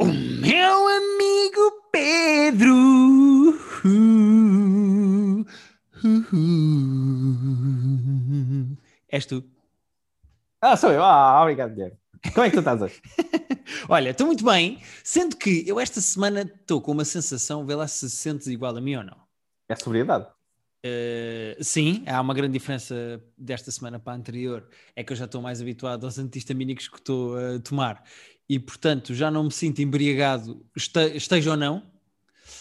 O meu amigo Pedro. És tu. Ah, sou eu. Ah, obrigado, Guilherme. Como é que tu estás hoje? Olha, estou muito bem, sendo que eu esta semana estou com uma sensação, vê lá se sentes igual a mim ou não. É sobriedade. Uh, sim, há uma grande diferença desta semana para a anterior. É que eu já estou mais habituado aos antihistamínicos que estou a tomar e, portanto, já não me sinto embriagado, este, esteja ou não.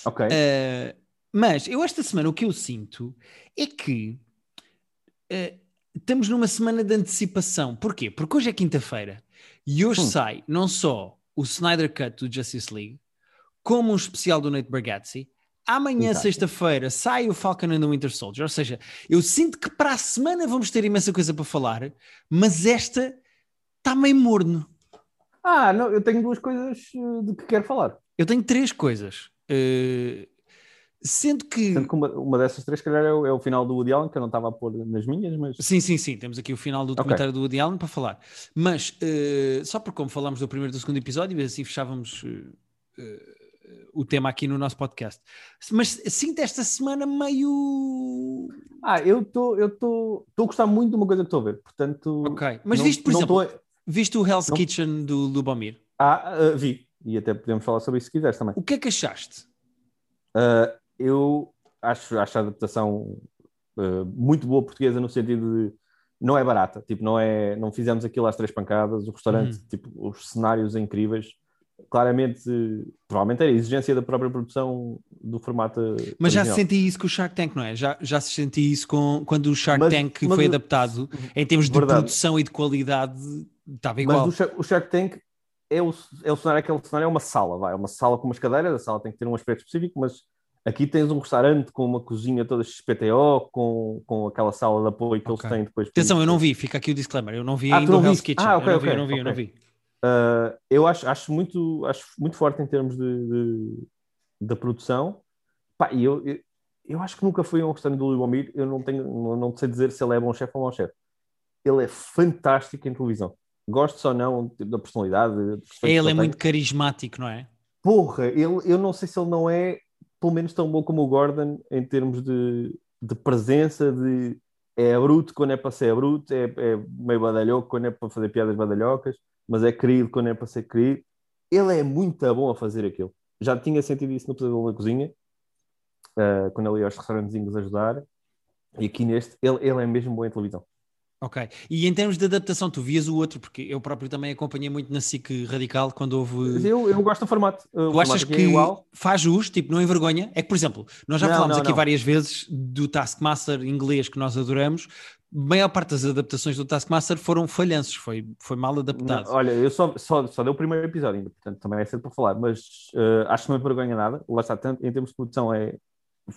Ok. Uh, mas eu, esta semana, o que eu sinto é que uh, estamos numa semana de antecipação. Porquê? Porque hoje é quinta-feira e hoje hum. sai não só o Snyder Cut do Justice League, como um especial do Nate Bargatze. Amanhã, sexta-feira, sai o Falcon and the Winter Soldier. Ou seja, eu sinto que para a semana vamos ter imensa coisa para falar, mas esta está meio morno. Ah, não, eu tenho duas coisas eh, de que quero falar. Eu tenho três coisas. Uh, sendo que. Sendo que uma, uma dessas três, calhar, é o, é o, final do Woody Allen, que eu não estava a pôr nas minhas, mas. Sim, sim, sim. Temos aqui o final do documentário okay. do Woody Allen para falar. Mas, uh, só por como falámos do primeiro e do segundo episódio, e assim fechávamos. Uh, o tema aqui no nosso podcast. Mas sinto esta semana meio. Ah, eu estou eu tô a gostar muito de uma coisa que estou a ver, portanto. Ok, mas não, viste, por exemplo, tô... viste o Hell's não... Kitchen do Lubomir? Ah, uh, vi, e até podemos falar sobre isso se quiseres também. O que é que achaste? Uh, eu acho, acho a adaptação uh, muito boa portuguesa no sentido de não é barata, tipo, não é, não fizemos aquilo às três pancadas, o restaurante, uhum. tipo, os cenários incríveis claramente, provavelmente era a exigência da própria produção do formato. Mas original. já senti isso com o Shark Tank, não é? Já, já se senti isso com, quando o Shark mas, Tank mas, foi adaptado, em termos de verdade. produção e de qualidade, estava igual. Mas o, o Shark Tank é o, é o cenário, aquele cenário é uma sala, vai, é uma sala com umas cadeiras, a sala tem que ter um aspecto específico, mas aqui tens um restaurante com uma cozinha toda XPTO, com, com aquela sala de apoio que okay. eles têm depois. Atenção, eu não vi, fica aqui o disclaimer, eu não vi ah, ainda o Hell's Kitchen. Ah, okay, eu não vi, eu não vi, okay. eu não vi. Uh, eu acho, acho, muito, acho muito forte em termos de, de da produção. Pá, eu, eu, eu, acho que nunca fui a um restaurante do Lubomir. Eu não, tenho, não, não sei dizer se ele é bom chefe ou mau chefe. Ele é fantástico em televisão. Gosto ou não da personalidade. Ele é muito carismático, não é? Porra, ele, eu não sei se ele não é pelo menos tão bom como o Gordon em termos de, de presença, de é bruto quando é para ser bruto, é, é meio badalhoco quando é para fazer piadas badalhocas mas é querido quando é para ser querido. Ele é muito bom a fazer aquilo. Já tinha sentido isso no Pesadelo na Cozinha, uh, quando ele ia aos restaurantezinhos ajudar, e aqui neste, ele, ele é mesmo bom em televisão. Ok. E em termos de adaptação, tu vias o outro, porque eu próprio também acompanhei muito na SIC Radical quando houve. Eu, eu gosto do formato. O tu achas que é faz jus, tipo, não envergonha? É que, por exemplo, nós já não, falámos não, aqui não. várias vezes do Taskmaster inglês que nós adoramos, a maior parte das adaptações do Taskmaster foram falhanços, foi, foi mal adaptado. Olha, eu só, só, só dei o primeiro episódio ainda, portanto também é cedo para falar, mas uh, acho que não é vergonha nada. Lá está, tanto, em termos de produção, é.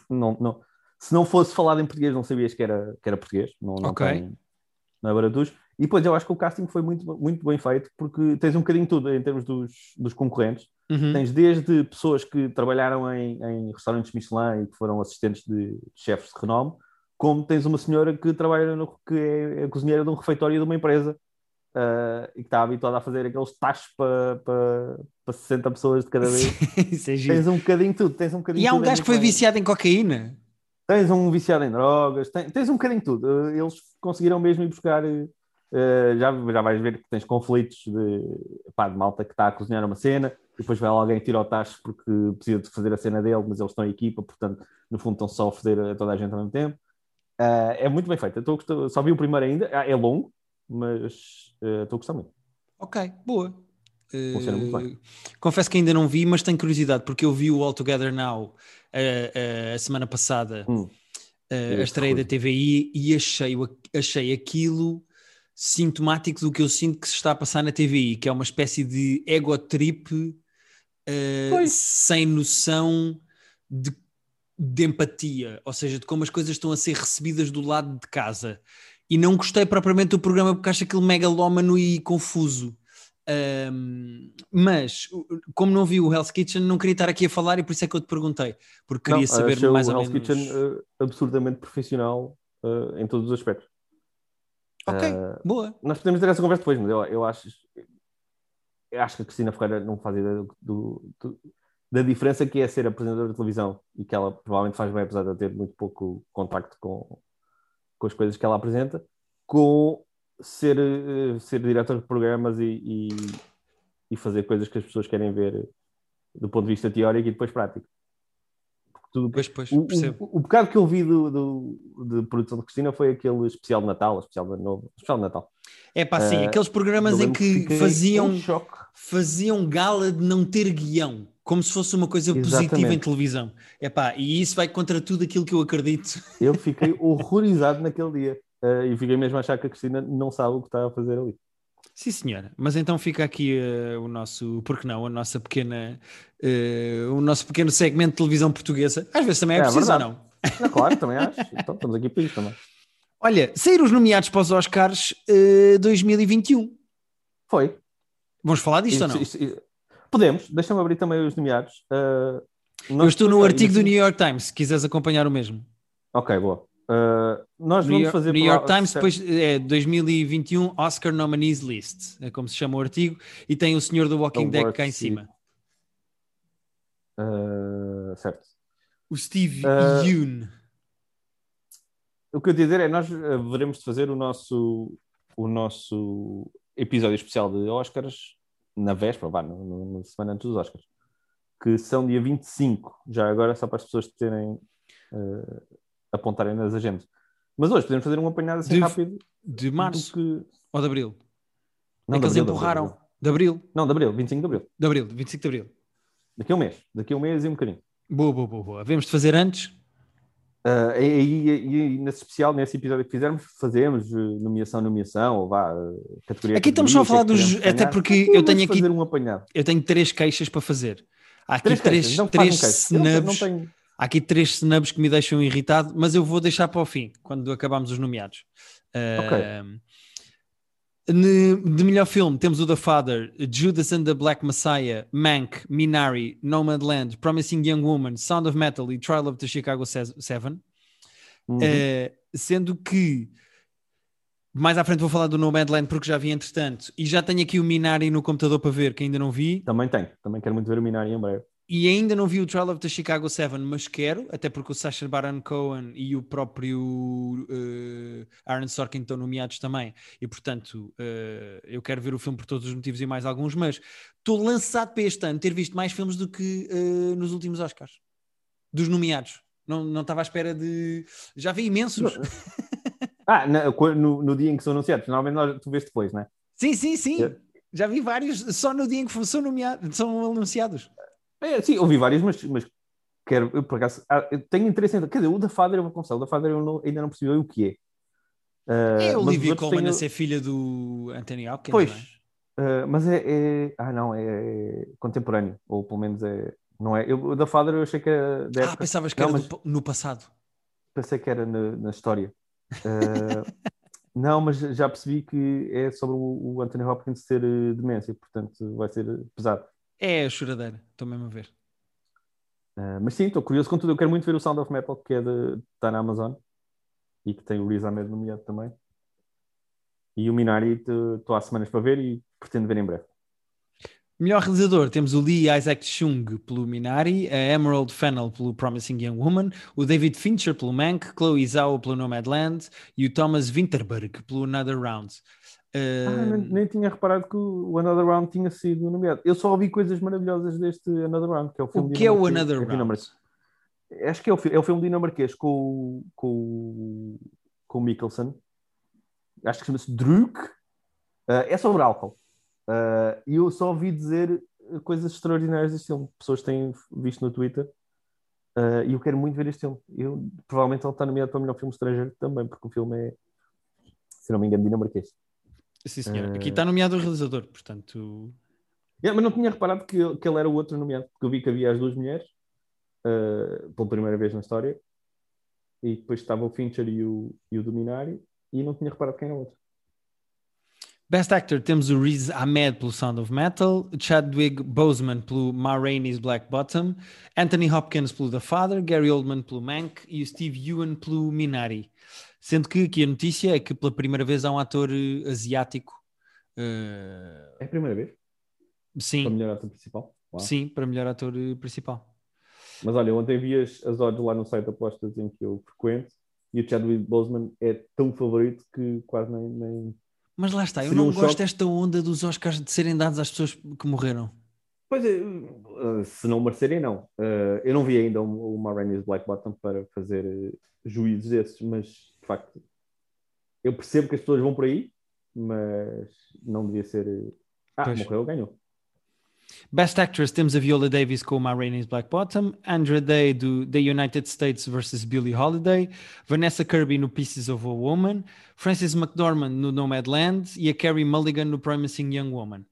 Não, não, se não fosse falado em português, não sabias que era, que era português. Não, não ok. Tem, não é baratos. E depois eu acho que o casting foi muito, muito bem feito, porque tens um bocadinho tudo em termos dos, dos concorrentes. Uhum. Tens desde pessoas que trabalharam em, em restaurantes Michelin e que foram assistentes de chefes de renome como tens uma senhora que trabalha no, que é a cozinheira de um refeitório de uma empresa uh, e que está habituada a fazer aqueles tachos para, para, para 60 pessoas de cada vez. Isso é tens um bocadinho tudo, tens um bocadinho E há um gajo que foi viciado em cocaína. Tens um viciado em drogas, tens, tens um bocadinho tudo. Uh, eles conseguiram mesmo ir buscar. Uh, já, já vais ver que tens conflitos de, pá, de malta que está a cozinhar uma cena, depois vai alguém e tira o tacho porque precisa de fazer a cena dele, mas eles estão em equipa, portanto, no fundo estão só a foder a toda a gente ao mesmo tempo. Uh, é muito bem feito. Estou só vi o primeiro ainda, ah, é longo, mas estou a gostar muito. Ok, boa. Funciona muito bem. Confesso que ainda não vi, mas tenho curiosidade, porque eu vi o All Together Now a semana passada, hum, a estreia da TVI, e achei, achei aquilo sintomático do que eu sinto que se está a passar na TVI, que é uma espécie de ego trip uh, sem noção de de empatia, ou seja, de como as coisas estão a ser recebidas do lado de casa. E não gostei propriamente do programa porque acho aquilo megalómano e confuso. Um, mas, como não vi o Hell's Kitchen, não queria estar aqui a falar e por isso é que eu te perguntei, porque queria não, saber mais ou menos. O Hell's Kitchen uh, absurdamente profissional uh, em todos os aspectos. Ok, uh, boa. Nós podemos ter essa conversa depois, mas eu, eu acho acho que a Cristina Ferreira não faz ideia do, do, do, da diferença que é ser apresentadora de televisão e que ela provavelmente faz bem, apesar de ter muito pouco contacto com, com as coisas que ela apresenta, com ser, eh, ser diretor de programas e, e, e fazer coisas que as pessoas querem ver do ponto de vista teórico e depois prático. Tudo, pois, pois, o, o, o, bocado que eu vi do, do, de produção de Cristina foi aquele especial de Natal, especial de novo, especial de Natal. É pá, sim, uh, aqueles programas em que faziam, faziam gala de não ter guião, como se fosse uma coisa Exatamente. positiva em televisão. É pá, e isso vai contra tudo aquilo que eu acredito. Eu fiquei horrorizado naquele dia uh, e fiquei mesmo a achar que a Cristina não sabe o que está a fazer ali. Sim, senhora. Mas então fica aqui uh, o nosso, porque não, a nossa pequena, uh, o nosso pequeno segmento de televisão portuguesa. Às vezes também é, é preciso ou não? Claro, também acho. Então estamos aqui para isso também. Olha, saíram os nomeados para os Oscars uh, 2021. Foi. Vamos falar disto isso, ou não? Isso, isso, podemos. Deixa-me abrir também os nomeados. Eu estou no artigo do New York Times, se quiseres acompanhar o mesmo. Ok, boa. Uh, nós New vamos York, fazer New York Times, depois é 2021 Oscar Nominees List, é como se chama o artigo, e tem o senhor do Walking Dead cá em cima. Uh, certo. O Steve uh, Yoon. O que eu ia dizer é nós veremos de fazer o nosso, o nosso episódio especial de Oscars na véspera, vá, na semana antes dos Oscars, que são dia 25, já agora só para as pessoas terem apontarem nas agendas. Mas hoje podemos fazer um apanhado assim de, rápido. De março que... ou de abril? Não, é que eles empurraram. De abril. de abril. Não, de abril, 25 de abril. De abril, 25 de abril. Daqui a um mês. Daqui a um mês e um bocadinho. Boa, boa, boa. boa. Havemos de fazer antes? Uh, e, e, e, nesse especial, nesse episódio que fizermos, fazemos uh, nomeação, nomeação, ou vá, uh, categoria. Aqui estamos só a falar dos. Até porque eu tenho aqui. Um. Eu tenho três queixas para fazer. Há aqui três, três, então três snubs. Não, não tenho... Há aqui três snubs que me deixam irritado, mas eu vou deixar para o fim, quando acabarmos os nomeados. Uh, de melhor filme temos o The Father, Judas and the Black Messiah, Mank, Minari, Nomadland, Promising Young Woman, Sound of Metal e Trial of the Chicago Seven. Uhum. Uh, sendo que mais à frente vou falar do Nomadland porque já vi entretanto e já tenho aqui o Minari no computador para ver que ainda não vi. Também tenho, também quero muito ver o Minari em breve e ainda não vi o Trial of the Chicago 7, mas quero, até porque o Sacha Baron Cohen e o próprio uh, Aaron Sorkin estão nomeados também, e portanto uh, eu quero ver o filme por todos os motivos e mais alguns, mas estou lançado para este ano ter visto mais filmes do que uh, nos últimos Oscars, dos nomeados. Não, não estava à espera de. Já vi imensos. ah, no, no, dia em que são anunciados, normalmente tu vês depois, não é? Sim, sim, sim. É. Já vi vários só no dia em que são, nomeados, são anunciados. É, sim, ouvi vários, mas, mas quero, eu por acaso, ah, eu tenho interesse em. Quer dizer, o da Father eu vou confessar, o da Father eu não, ainda não percebi o que é. Uh, é a Olivia Colman tenho... a ser filha do Anthony Hopkins. Pois, é? Uh, mas é, é, Ah, não, é, é, contemporâneo, ou pelo menos é. Não é? Eu, o da Father eu achei que era. Ah, época. pensavas que não, era do, no passado. Pensei que era na, na história. Uh, não, mas já percebi que é sobre o, o Anthony Hopkins ter demência, portanto vai ser pesado. É a choradeira, estou mesmo a ver. Uh, mas sim, estou curioso com tudo. Eu quero muito ver o Sound of Metal, que é de, está na Amazon e que tem o Riz Ahmed nomeado também. E o Minari estou há semanas para ver e pretendo ver em breve. Melhor realizador, temos o Lee Isaac Chung pelo Minari, a Emerald Fennell pelo Promising Young Woman, o David Fincher pelo Mank, Chloe Zhao pelo Nomadland e o Thomas Winterberg pelo Another Round. Ah, nem, nem, tinha reparado que o Another Round tinha sido nomeado. Eu só ouvi coisas maravilhosas deste Another Round, que é o filme O que é o Another Round? Acho que é o, é o filme dinamarquês com, com, com o Mikkelsen. Acho que chama-se Druk. Uh, é sobre álcool. Uh, e eu só ouvi dizer coisas extraordinárias deste filme. Pessoas têm visto no Twitter. Uh, e eu quero muito ver este filme. Eu, provavelmente ele está nomeado para o melhor filme estrangeiro também, porque o filme é, se não me engano, dinamarquês. Sim, senhor. Aqui está nomeado o realizador, portanto. Yeah, mas não tinha reparado que, que ele era o outro nomeado, porque eu vi que havia as duas mulheres uh, pela primeira vez na história, e depois estava o Fincher e o, e o Dominari, e não tinha reparado quem era o outro. Best Actor temos o Riz Ahmed pelo Sound of Metal, Chadwick Boseman pelo Ma Rainey's Black Bottom, Anthony Hopkins pelo The Father, Gary Oldman pelo Mank e o Steve Ewan pelo Minari. Sendo que aqui a notícia é que pela primeira vez há um ator eh, asiático. Uh... É a primeira vez? Sim. Para melhor ator principal? Uau. Sim, para melhor ator eh, principal. Mas olha, ontem vi as, as odds lá no site de apostas em que eu frequento e o Chadwick Boseman é tão favorito que quase nem. nem... Mas lá está, eu não um gosto choque. desta onda dos Oscars de serem dados às pessoas que morreram. Pois é, se não merecerem, não. Eu não vi ainda o Marraine's Black Bottom para fazer juízos desses, mas facto eu percebo que as pessoas vão por aí, mas não devia ser. Ah, pois. morreu, ganhou. Best Actress temos a Viola Davis com My Rain is Black Bottom, Andra Day do The United States vs. Billie Holiday, Vanessa Kirby no Pieces of a Woman, Frances McDormand no Nomadland e a Carrie Mulligan no Promising Young Woman.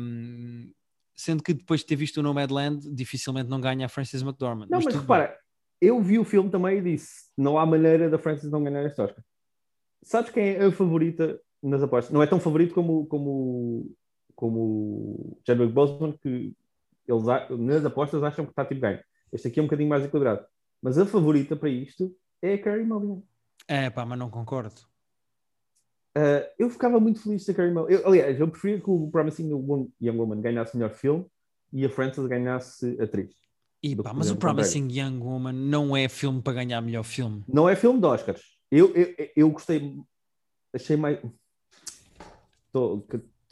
Um, sendo que depois de ter visto o Nomadland, dificilmente não ganha a Frances McDormand. Não, mas, mas repara. Eu vi o filme também e disse: não há maneira da Frances não ganhar este Oscar. Sabes quem é a favorita nas apostas? Não é tão favorito como, como como Chadwick Boseman, que eles nas apostas acham que está tipo ganho. Este aqui é um bocadinho mais equilibrado. Mas a favorita para isto é a Carrie Mulligan. É pá, mas não concordo. Uh, eu ficava muito feliz se a Carrie Mulligan... Eu, aliás, eu preferia que o Promising Young Woman ganhasse melhor filme e a Frances ganhasse atriz. E, pá, mas o Promising Young Woman não é filme para ganhar melhor filme. Não é filme de Oscars. Eu, eu, eu gostei... Achei mais... Estou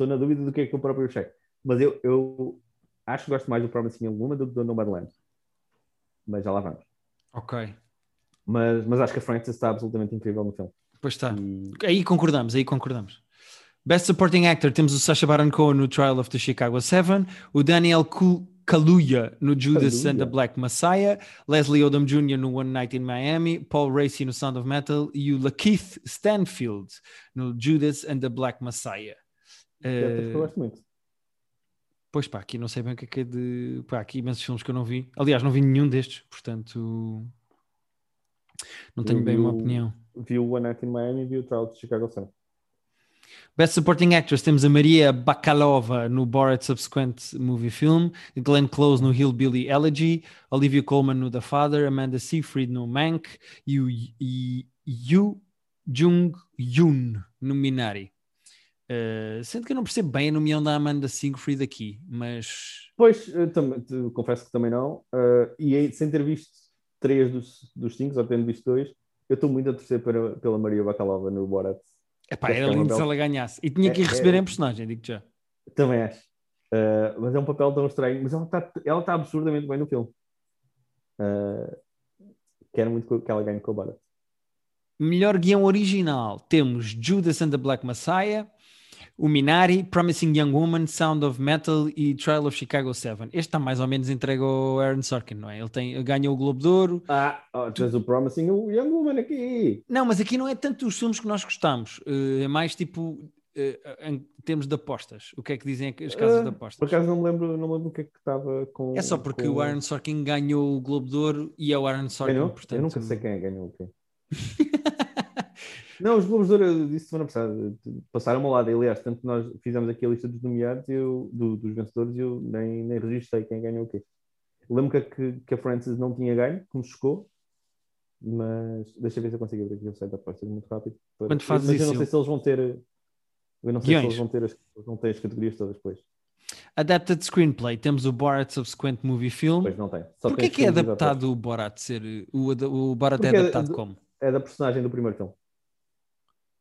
na dúvida do que é que eu próprio achei. Mas eu, eu acho que gosto mais do Promising Young Woman do que do Nomadland. Mas já lá vamos. Ok. Mas, mas acho que a Frances está absolutamente incrível no filme. Pois está. E... Aí concordamos, aí concordamos. Best Supporting Actor temos o Sacha Baron Cohen no Trial of the Chicago Seven, o Daniel Kaluuya no Judas Kaluuya. and the Black Messiah, Leslie Odom Jr. no One Night in Miami, Paul Racy no Sound of Metal e o Lakeith Stanfield no Judas and the Black Messiah. Uh, eu gosto muito. Pois pá, aqui não sei bem o que é que é de. Pá, aqui imensos filmes que eu não vi. Aliás, não vi nenhum destes, portanto. Não tenho eu bem uma opinião. Vi o One Night in Miami e vi o Trial de Chicago Sun. Best Supporting Actress temos a Maria Bakalova no Borat Subsequent Movie Film, Glenn Close no Hillbilly Elegy, Olivia Colman no The Father, Amanda Seyfried no Mank e o Yu Jung Yoon no Minari. Uh, sendo que eu não percebo bem a nomeação da Amanda Siegfried aqui, mas. Pois, também, confesso que também não. Uh, e sem ter visto três dos, dos cinco, só tendo visto dois, eu estou muito a torcer pela Maria Bakalova no Borat. Epá, era é lindo se ela ganhasse. E tinha que ir é, receber é, em personagem, digo já. Também acho. Uh, mas é um papel tão estranho. Mas ela está ela tá absurdamente bem no filme. quero muito que ela ganhe com o Borat. Melhor guião original temos Judas and the Black Messiah, o Minari, Promising Young Woman, Sound of Metal e Trial of Chicago 7. Este está mais ou menos entregue ao Aaron Sorkin, não é? Ele tem, ganhou o Globo de Ouro. Ah, oh, tens o Promising Young Woman aqui. Não, mas aqui não é tanto os filmes que nós gostamos, eh, é mais tipo eh, em termos de apostas. O que é que dizem as casas uh, de apostas? Por acaso não me lembro, não me lembro o que é que estava com. É só porque com... o Aaron Sorkin ganhou o Globo de Ouro e é o Aaron Sorkin, ganhou? portanto. Eu nunca sei quem é ganhou o quê. Não, os Globos de Ouro, eu disse semana passada, passaram ao lado. Aliás, tanto que nós fizemos aqui a lista dos nomeados, eu, do, dos vencedores, e eu nem, nem registrei quem ganhou o quê. lembro que, que, a Francis não tinha ganho, como chegou, mas deixa eu ver se eu consigo abrir aqui o site da apostas muito rápido. Para... Quando fazes mas isso, eu não sei se eles vão ter. Eu não sei Guiões. se eles vão ter as, vão ter as categorias todas depois. Adapted Screenplay, temos o Borat Subsequent Movie Film. Pois não tem. Só Porquê que é adaptado o Borat ser. O, o Borat é Porque é adaptado é, como? É da personagem do primeiro filme.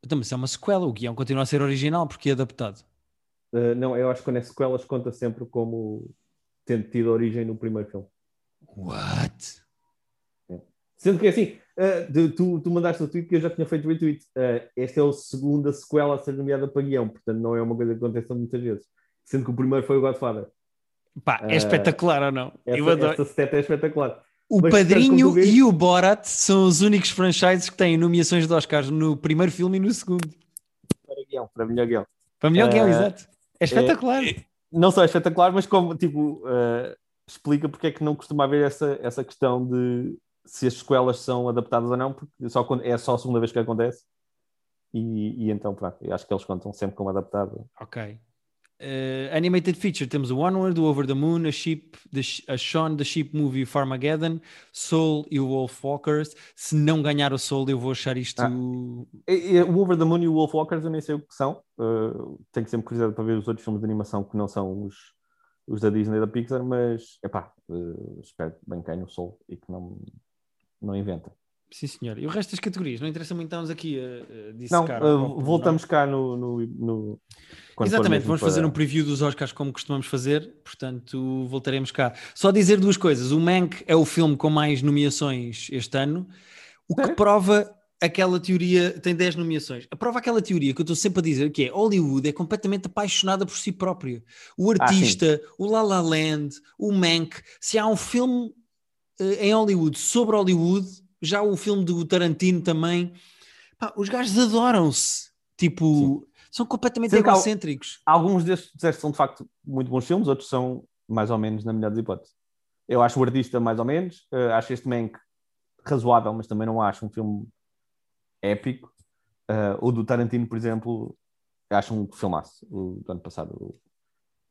Então, mas é uma sequela, o guião continua a ser original porque é adaptado. Uh, não, eu acho que quando é sequelas conta sempre como tendo tido origem no primeiro filme. What? É. Sendo que é assim, uh, de, tu, tu mandaste o tweet que eu já tinha feito o retweet. Uh, esta é a segunda sequela a ser nomeada para guião, portanto não é uma coisa que acontece muitas vezes. Sendo que o primeiro foi o Godfather. Pá, é espetacular ou não? Essa, eu adoro. Essa seta é espetacular. O Mas, Padrinho e o Borat são os únicos franchises que têm nomeações de Oscars no primeiro filme e no segundo. Para guião, para melhor guião. Para melhor uh, guião, exato. É espetacular. É, não só é espetacular, mas como, tipo, uh, explica porque é que não costuma haver essa, essa questão de se as sequelas são adaptadas ou não, porque só é só a segunda vez que acontece. E, e então, pronto, eu acho que eles contam sempre como adaptado. Ok. Uh, animated feature, temos o Onward, o Over the Moon, a Sheep, the, a Shaun the Sheep Movie Farmageddon, Soul e o Wolf Walkers. Se não ganhar o Soul, eu vou achar isto. Ah, o Over the Moon e o Wolf Walkers eu nem sei o que são. Uh, tenho sempre curiosidade para ver os outros filmes de animação que não são os, os da Disney e da Pixar, mas epá, uh, espero bem ganhe o Soul e que não, não inventa. Sim, senhor. E o resto das categorias? Não interessa muito estarmos aqui a, a dissecar. Não, uh, voltamos cá no... no, no Exatamente, vamos para... fazer um preview dos Oscars como costumamos fazer, portanto voltaremos cá. Só dizer duas coisas. O Mank é o filme com mais nomeações este ano, o que é? prova aquela teoria, tem 10 nomeações, prova aquela teoria que eu estou sempre a dizer, que é Hollywood é completamente apaixonada por si própria. O ah, artista, ah, o La La Land, o Mank, se há um filme uh, em Hollywood sobre Hollywood já o filme do Tarantino também. Pá, os gajos adoram-se. Tipo, Sim. são completamente Sim, egocêntricos. Alguns destes são de facto muito bons filmes, outros são mais ou menos, na melhor das hipóteses. Eu acho o artista mais ou menos, uh, acho este Mank razoável, mas também não acho um filme épico. Uh, o do Tarantino, por exemplo, acho um filmaço, o do ano passado, o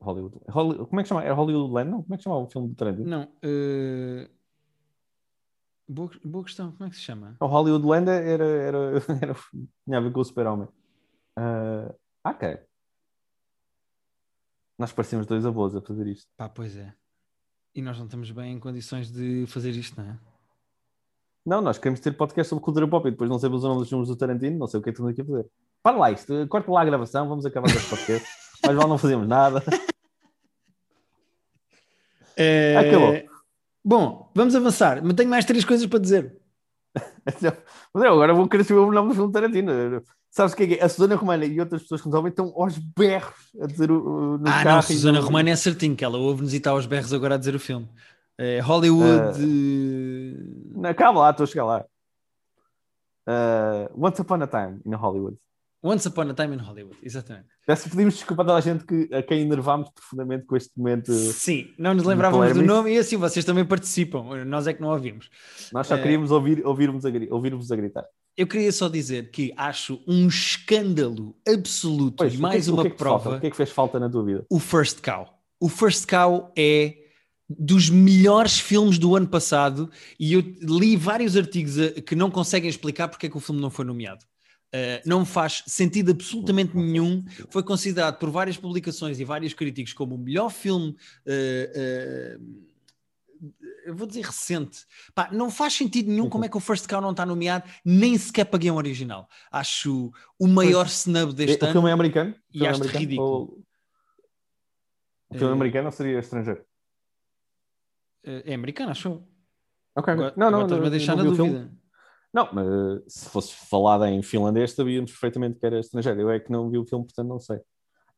Hollywood. Hollywood como é que chama? Era Hollywood Land? Não? Como é que chamava o filme do Tarantino? Não. Uh... Boa, boa questão, como é que se chama? O Hollywood Land era, era, era, tinha a ver com o Super-Homem. Uh, ok. Nós parecemos dois avós a fazer isto. Pá, pois é. E nós não estamos bem em condições de fazer isto, não é? Não, nós queremos ter podcast sobre cultura pop e depois não sabemos o nome dos filmes do Tarantino, não sei o que é que estamos aqui a fazer. Para lá isto, corta lá a gravação, vamos acabar com este podcast. Mas mal não fazemos nada. É... Acabou. Bom, vamos avançar. Mas tenho mais três coisas para dizer. Mas eu agora vou querer saber o nome do filme Tarantino. Sabes o que é, que é? A Susana Romana e outras pessoas que nos ouvem estão aos berros a dizer o, no Ah, não, Susana Romana é certinho, que ela ouve-nos e está aos berros agora a dizer o filme. É Hollywood. Uh... Não, calma lá, estou a chegar lá. Uh, Once Upon a Time in Hollywood. Once Upon a Time in Hollywood, exatamente. Peço pedimos desculpa a toda a gente que, a quem enervámos profundamente com este momento. Sim, não nos lembrávamos do nome e assim vocês também participam, nós é que não ouvimos. Nós só queríamos ouvir, ouvir-vos a, ouvir a gritar. Eu queria só dizer que acho um escândalo absoluto pois, e mais que, uma que é prova. Falta? O que é que fez falta na tua vida? O First Cow. O First Cow é dos melhores filmes do ano passado e eu li vários artigos que não conseguem explicar porque é que o filme não foi nomeado. Uh, não faz sentido absolutamente nenhum. Foi considerado por várias publicações e vários críticos como o melhor filme. Uh, uh, eu vou dizer recente. Pá, não faz sentido nenhum como é que o First Cow não está nomeado, nem sequer para guião original. Acho o maior snub deste o ano. O filme é americano? E acho americano? ridículo. Ou... O filme é americano ou seria estrangeiro? É americano, acho. Ok. Agora, não, não, não. deixar na dúvida. Não, mas se fosse falado em finlandês, sabíamos perfeitamente que era estrangeiro. Eu é que não vi o filme, portanto não sei.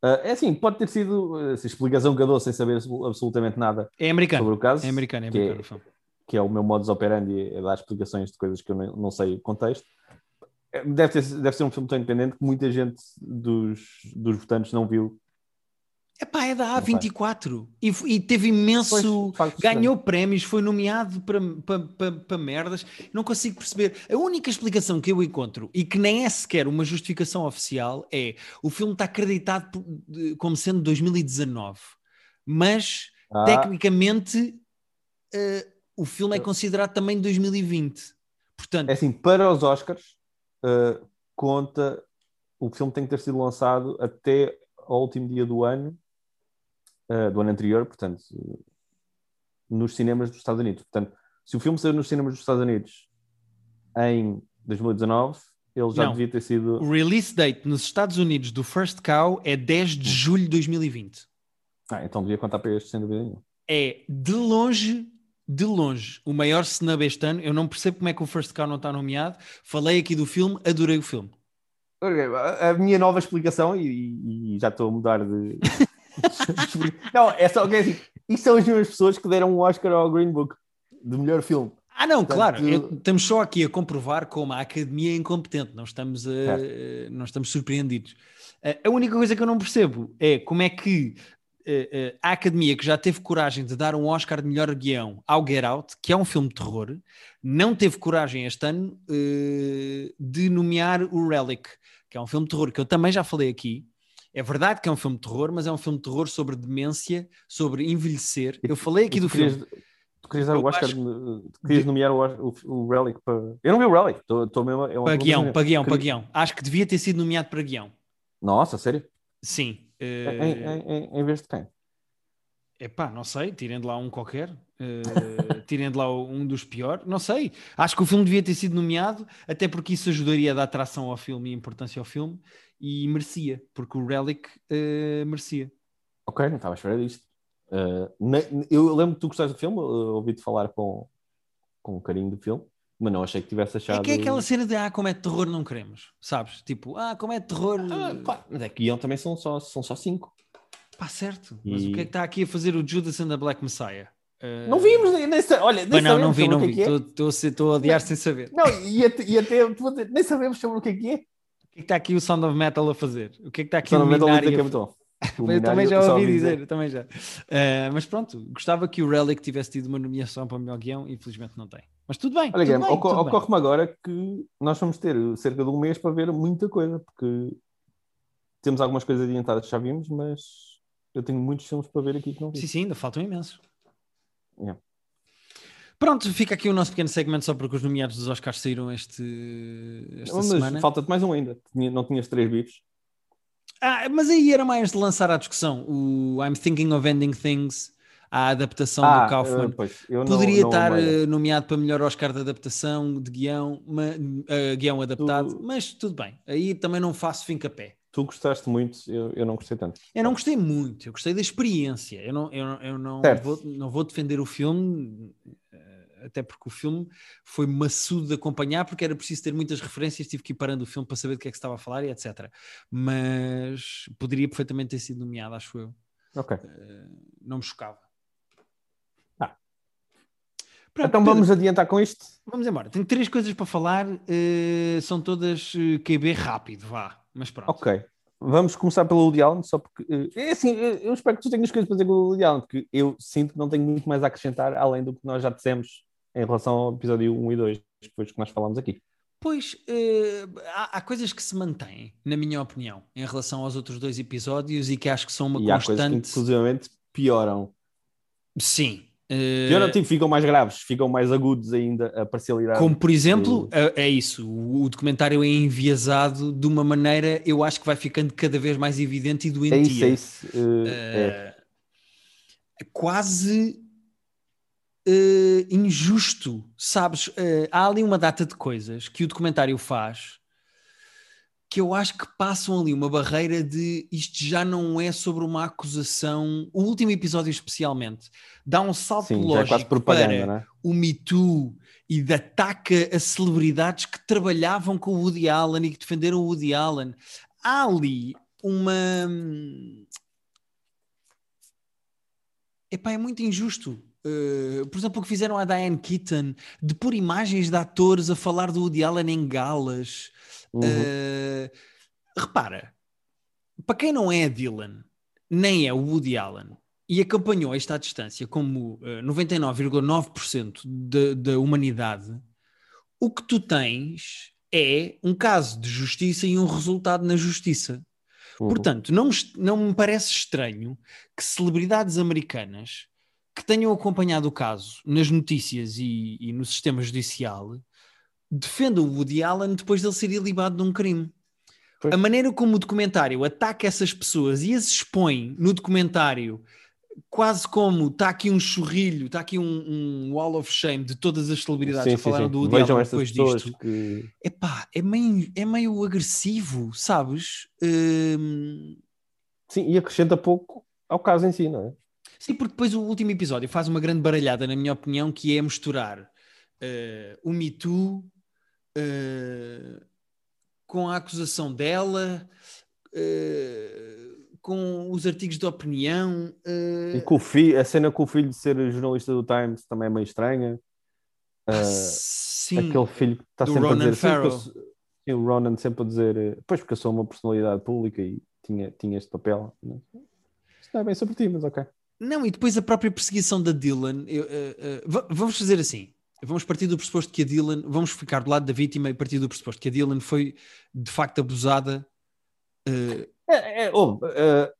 Uh, é assim, pode ter sido essa explicação que eu dou sem saber absolutamente nada é americano. sobre o caso. É americano, é americano. Que é, que é o meu modus operandi, é dar explicações de coisas que eu não, não sei o contexto. Deve, ter, deve ser um filme tão independente que muita gente dos, dos votantes não viu Epá, é da A24 e, e, teve imenso. Pois, ganhou prémios, foi nomeado para, para, para, para, merdas. Não consigo perceber. A única explicação que eu encontro e que nem é sequer uma justificação oficial é o filme está acreditado como sendo 2019, mas ah. tecnicamente uh, o filme é considerado também 2020. Portanto, é assim, para os Oscars, uh, conta o filme tem que ter sido lançado até ao último dia do ano uh, do ano anterior, portanto, nos cinemas dos Estados Unidos. Portanto, se o filme saiu nos cinemas dos Estados Unidos em 2019, ele já Não. devia ter sido. O release date nos Estados Unidos do First Cow é 10 de julho de 2020. Ah, então devia contar para este, sem dúvida nenhuma. É de longe, de longe, o maior snub este ano. Eu não percebo como é que o First Cow não está nomeado. Falei aqui do filme, adorei o filme. A minha nova explicação, e, e já estou a mudar de, não, é só que é assim. Isto são as mesmas pessoas que deram um Oscar ao Green Book de melhor filme. Ah, não, Portanto, claro. Eu, estamos só aqui a comprovar como a academia é incompetente. Não estamos, a, não estamos surpreendidos. A única coisa que eu não percebo é como é que a academia, que já teve coragem de dar um Oscar de melhor guião ao Get Out, que é um filme de terror, não teve coragem este ano de nomear o Relic, que é um filme de terror que eu também já falei aqui É verdade que é um filme de terror, mas é um filme de terror sobre demência, sobre envelhecer. Eu falei aqui do querias, filme. Tu querias dar o Oscar, acho... tu querias nomear o, o, o, Relic para. Eu não vi o Relic, estou mesmo. É para guião, para guião, para guião. Acho que devia ter sido nomeado para guião. Nossa, sério? Sim. Uh... Em, em, em, em vez de quem? Epá, não sei, tirem de lá um qualquer, uh, tirem de lá um dos piores, não sei. Acho que o filme devia ter sido nomeado, até porque isso ajudaria a dar atração ao filme e importância ao filme, e merecia, porque o Relic uh, merecia. Ok, não estava a esperar disto. Uh, eu lembro que tu gostaste do filme, ouvi-te falar com, com carinho do filme, mas não achei que tivesse achado. É que é aquela cena de ah, como é de terror, não queremos, sabes? Tipo, ah, como é de terror. Ah, pá, mas é que também são só, são só cinco. Pá, certo. Mas e... o que é que está aqui a fazer o Judas and the Black Messiah? Uh... Não vimos, nem, nem, olha, nem não, não vi, não vi. Estou a odiar sem saber. Não, e até, e até nem sabemos sobre o que é que é. O que é que está aqui o Sound of Metal a fazer? O que é que está aqui o, o Minari a... eu também já ouvi dizer, dizer, também já. Uh, mas pronto, gostava que o Relic tivesse tido uma nomeação para o melhor guião, infelizmente não tem. Mas tudo bem. Olha, Guilherme, ocorre-me agora que nós vamos ter cerca de um mês para ver muita coisa, porque temos algumas coisas adiantadas que já vimos, mas eu tenho muitos filmes para ver aqui que não vi. Sim, sim, ainda faltam imensos. Yeah. Pronto, fica aqui o nosso pequeno segmento só porque os nomeados dos Oscars saíram este, esta mas semana. Falta-te mais um ainda. Não tinhas três bifes. Ah, mas aí era mais de lançar a discussão. O I'm Thinking of Ending Things, a adaptação ah, do Kaufman. Uh, pois, Poderia não, não estar uh, nomeado para melhor Oscar de adaptação, de guião, ma, uh, guião adaptado, tu... mas tudo bem. Aí também não faço fim capé. Tu gostaste muito, eu, eu não gostei tanto. Eu não gostei muito, eu gostei da experiência. Eu não, eu, eu não, vou, não vou defender o filme, eh, até porque o filme foi maçudo de acompanhar, porque era preciso ter muitas referências, tive que ir parando o filme para saber do que é que se estava a falar e etc. Mas poderia perfeitamente ter sido nomeado, acho eu. Ok. Uh, não me chocava. Ah. Pronto, então vamos Pedro, adiantar com isto? Vamos embora. Tenho três coisas para falar, uh, são todas QB rápido, vá. Mas pronto. Ok. Vamos começar pelo Woody Allen, só porque. É assim, eu espero que tu tenhas coisas para dizer com o Woody Allen, porque eu sinto que não tenho muito mais a acrescentar, além do que nós já dissemos em relação ao episódio 1 e 2, que foi que nós falámos aqui. Pois, uh, há, há, coisas que se mantêm, na minha opinião, em relação aos outros dois episódios e que acho que são uma e constante. Há coisas que, inclusivamente, pioram. Sim, Uh, tipo, ficam mais graves, ficam mais agudos ainda a parcialidade. Como, por exemplo, de... é, é, isso, o, documentário é enviesado de uma maneira, eu acho que vai ficando cada vez mais evidente e doentia. É isso, é isso. Uh, é. Quase uh, injusto, sabes? há ali uma data de coisas que o documentário faz que eu acho que passam ali uma barreira de isto já não é sobre uma acusação. O último episódio, especialmente, dá um salto Sim, é lógico é para é? o Me Too e de ataque a celebridades que trabalhavam com o Woody Allen e que defenderam o Woody Allen. Há ali uma. Epá, é muito injusto. Uh, por exemplo, o que fizeram a Diane Keaton de pôr imagens de atores a falar do Woody Allen em galas. Uhum. Uh, repara, para quem não é a Dylan, nem é o Woody Allen, e acompanhou esta distância como uh, eh, 99,9% da humanidade, o que tu tens é um caso de justiça e um resultado na justiça. Uhum. Portanto, não, não me parece estranho que celebridades americanas que tenham acompanhado o caso nas notícias e, e no sistema judicial defenda o Woody Allen depois dele ser ilibado de um crime. Pois. A maneira como o documentário ataca essas pessoas e as expõe no documentário, quase como está aqui um chorrilho, está aqui um, um, wall of shame de todas as celebridades sim, que falaram sim. do Woody Vejam Allen depois disto. Que... Epá, é meio, é meio agressivo, sabes? Hum... Sim, e acrescenta pouco ao caso em si, não é? Sim, porque depois o último episódio faz uma grande baralhada, na minha opinião, que é misturar uh, o Me Too uh, com a acusação dela, uh, com os artigos de opinião. E com o filho, a cena com o filho de ser jornalista do Times também é meio estranha. Ah, sim, aquele filho que está sempre Ronan a dizer. Sim, o Ronan sempre a dizer, pois porque eu sou uma personalidade pública e tinha, tinha este papel. Isto não é bem sobre ti, mas ok. Não, e depois a própria perseguição da Dylan. Eu, uh, uh, vamos fazer assim vamos partir do pressuposto que a Dylan, vamos ficar do lado da vítima e partir do pressuposto que a Dylan foi de facto abusada. Uh, É, é, oh, uh,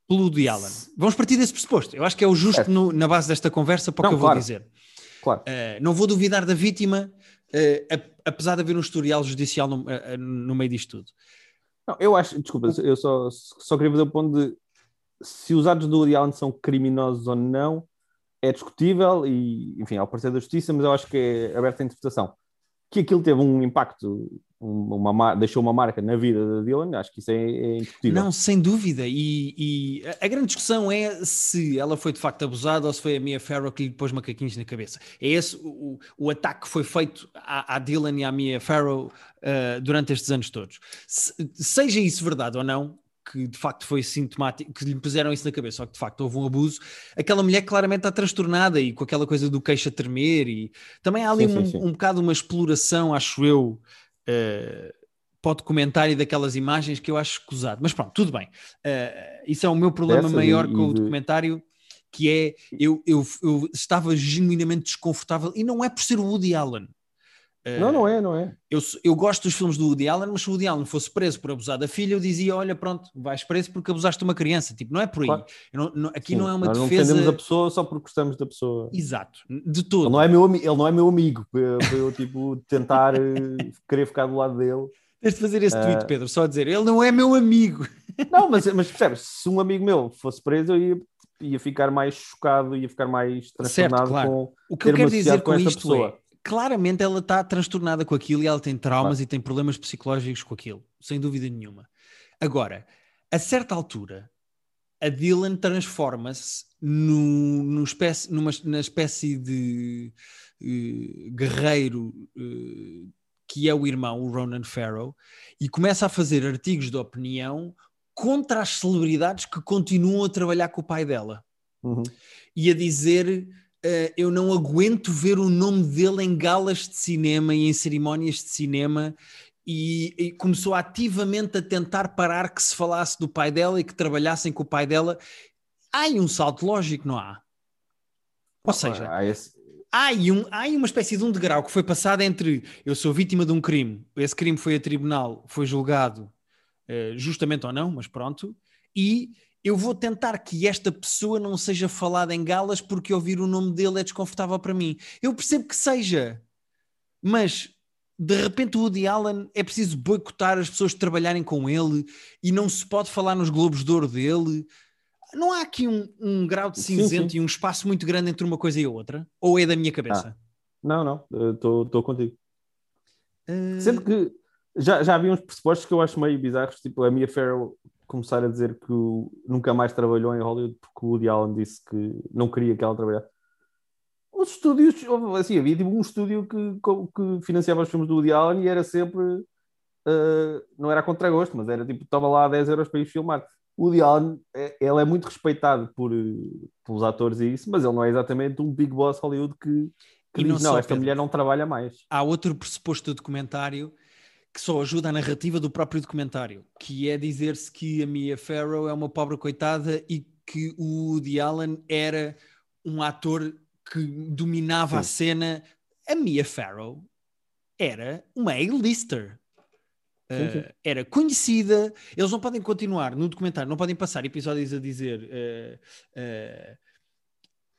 pelo Woody Allen. Vamos partir desse pressuposto. Eu acho que é o justo no, na base desta conversa para o que eu claro. vou dizer. Claro. Uh, não vou duvidar da vítima, uh, apesar de haver um historial judicial no, uh, no meio disto tudo. Não, eu acho, desculpa, eu só, só queria fazer o ponto de se os atos do Woody Allen são criminosos ou não, é discutível e, enfim, ao parecer da justiça, mas eu acho que é aberta a interpretação. Que aquilo teve um impacto uma, deixou uma marca na vida de Dylan, acho que isso é, é indiscutível. Não, sem dúvida. E, e, a grande discussão é se ela foi de facto abusada ou se foi a Mia Farrow que lhe pôs macaquinhos na cabeça. É esse o, o ataque que foi feito à, à Dylan e à Mia Farrow uh, durante estes anos todos. Se, seja isso verdade ou não, que de facto foi sintomático, que lhe puseram isso na cabeça, só que de facto houve um abuso, aquela mulher claramente está transtornada e com aquela coisa do queixo a tremer e também há ali sim, um, sim, sim. um bocado uma exploração, acho eu, uh, para o documentário daquelas imagens que eu acho escusado. Mas pronto, tudo bem. Uh, isso é o meu problema maior e, com o documentário, que é eu, eu, eu, estava genuinamente desconfortável, e não é por ser o Woody Allen. Uh, não, não é, não é. Eu, eu gosto dos filmes do Woody Allen, mas se o Woody Allen fosse preso por abusar da filha, eu dizia: Olha, pronto, vais preso porque abusaste de uma criança. Tipo, não é por aí. Claro. Não, não, aqui Sim, não é uma nós defesa. Não defendemos a pessoa só porque gostamos da pessoa. Exato, de todo. Ele não é meu, ele não é meu amigo para eu, tipo, tentar eh, querer ficar do lado dele. Tens de fazer esse tweet, uh... Pedro, só dizer: Ele não é meu amigo. Não, mas, mas percebes, se um amigo meu fosse preso, eu ia, ia ficar mais chocado, ia ficar mais transtornado certo, claro. com o que eu quero dizer com, com isto pessoa. É claramente ela está transtornada com aquilo e ela tem traumas claro. e tem problemas psicológicos com aquilo, sem dúvida nenhuma. Agora, a certa altura, a Dylan transforma-se no, no espécie, numa, na espécie de uh, guerreiro uh, que é o irmão, o Ronan Farrow, e começa a fazer artigos de opinião contra as celebridades que continuam a trabalhar com o pai dela. Uhum. E a dizer uh, eu não aguento ver o nome dele em galas de cinema e em cerimónias de cinema. E, e, começou ativamente a tentar parar que se falasse do pai dela e que trabalhassem com o pai dela. Há aí um salto lógico, não há? Ou seja, há, esse... há, aí um, há aí uma espécie de um degrau que foi passado entre eu sou vítima de um crime, esse crime foi a tribunal, foi julgado, uh, justamente ou não, mas pronto, e eu vou tentar que esta pessoa não seja falada em galas porque ouvir o nome dele é desconfortável para mim. Eu percebo que seja, mas de repente o Woody Allen é preciso boicotar as pessoas trabalharem com ele e não se pode falar nos Globos de Ouro dele. Não há aqui um, um grau de cinzento sim, sim. e um espaço muito grande entre uma coisa e outra? Ou é da minha cabeça? Ah, não, não, estou contigo. Uh... Sendo que já, já havia uns pressupostos que eu acho meio bizarros, tipo a Mia Farrow começar a dizer que nunca mais trabalhou em Hollywood porque o Woody Allen disse que não queria que ela trabalhasse. Os estúdios, assim, havia tipo um estúdio que, que financiava os filmes do Woody Allen e era sempre, uh, não era contra gosto, mas era tipo, estava lá a 10 euros para ir filmar. O Woody Allen, é, ele é muito respeitado por, pelos atores e isso, mas ele não é exatamente um big boss Hollywood que, que diz, não, não esta Pedro, mulher não trabalha mais. Há outro pressuposto do documentário que só ajuda a narrativa do próprio documentário, que é dizer-se que a Mia Farrow é uma pobre coitada e que o Woody Allen era um ator que dominava Sim. a cena. A Mia Farrow era uma A-lister. Uh, era conhecida, eles não podem continuar no documentário, não podem passar episódios a dizer uh, uh,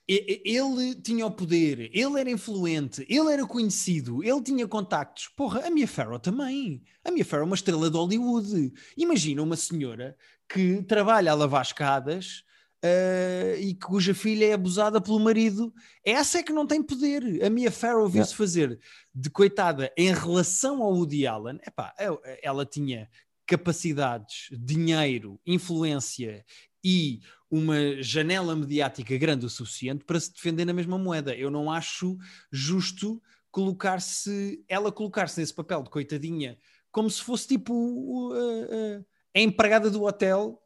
ele tinha o poder, ele era influente, ele era conhecido, ele tinha contactos. Porra, a Mia Farrow também. A Mia Farrow é uma estrela de Hollywood. Imagina uma senhora que trabalha a lavar escadas uh, e cuja filha é abusada pelo marido. Essa é que não tem poder. A Mia Farrow viu-se fazer de coitada em relação ao Woody Allen. Epá, ela tinha capacidades, dinheiro, influência e uma janela mediática grande o suficiente para se defender na mesma moeda. Eu não acho justo colocar-se, ela colocar-se nesse papel de coitadinha, como se fosse tipo uh, uh, a empregada do hotel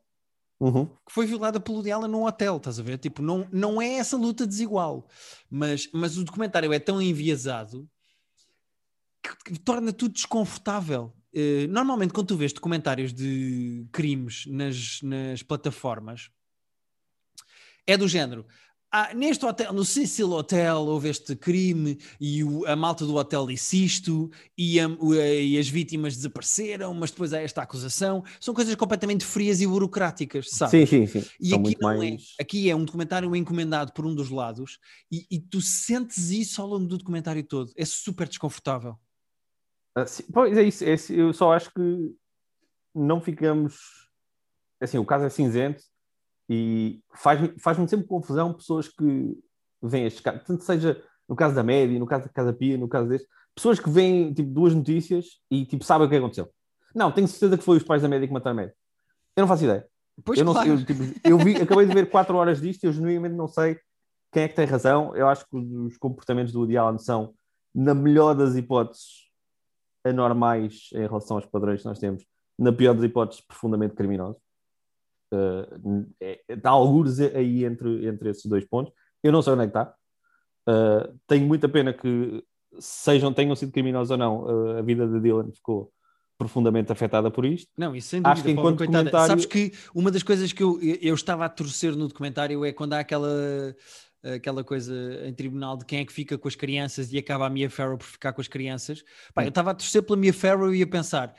uhum. que foi violada pelo Diala num hotel, estás a ver? Tipo, não, não é essa luta desigual, mas, mas o documentário é tão enviesado que, que torna tudo desconfortável. Uh, normalmente, quando tu vês documentários de crimes nas, nas plataformas, é do género. ah, neste hotel, no Cecil Hotel, houve este crime e o, a malta do hotel disse isto e, a, e, as vítimas desapareceram, mas depois há esta acusação. São coisas completamente frias e burocráticas, sabe? Sim, sim, sim. E São aqui não mais... é. Aqui é um documentário encomendado por um dos lados e, e, tu sentes isso ao longo do documentário todo. É super desconfortável. Ah, sim, pois é isso, é isso. Eu só acho que não ficamos. Assim, o caso é cinzento e faz-me faz sempre confusão pessoas que veem estes casos, tanto seja no caso da média, no caso da Casa Pia, no caso deste, pessoas que veem tipo, duas notícias e tipo, sabem o que aconteceu. Não, tenho certeza que foi os pais da média que mataram a média. Eu não faço ideia. Pois eu, não, claro. eu, tipo, eu vi, acabei de ver 4 horas disto e eu genuinamente não sei quem é que tem razão. Eu acho que os comportamentos do Woody Allen são, na melhor das hipóteses, anormais em relação aos padrões que nós temos, na pior das hipóteses, profundamente criminosos. Uh, é, está algures aí entre, entre esses dois pontos. Eu não sei onde é que está. Uh, tenho muita pena que sejam, tenham sido criminosos ou não, uh, a vida de Dylan ficou profundamente afetada por isto. Não, isso sem dúvida. Acho que enquanto documentário... Sabes que uma das coisas que eu, eu estava a torcer no documentário é quando há aquela aquela coisa em tribunal de quem é que fica com as crianças e acaba a Mia Farrow por ficar com as crianças. Pá, eu estava a torcer pela Mia Farrow e ia pensar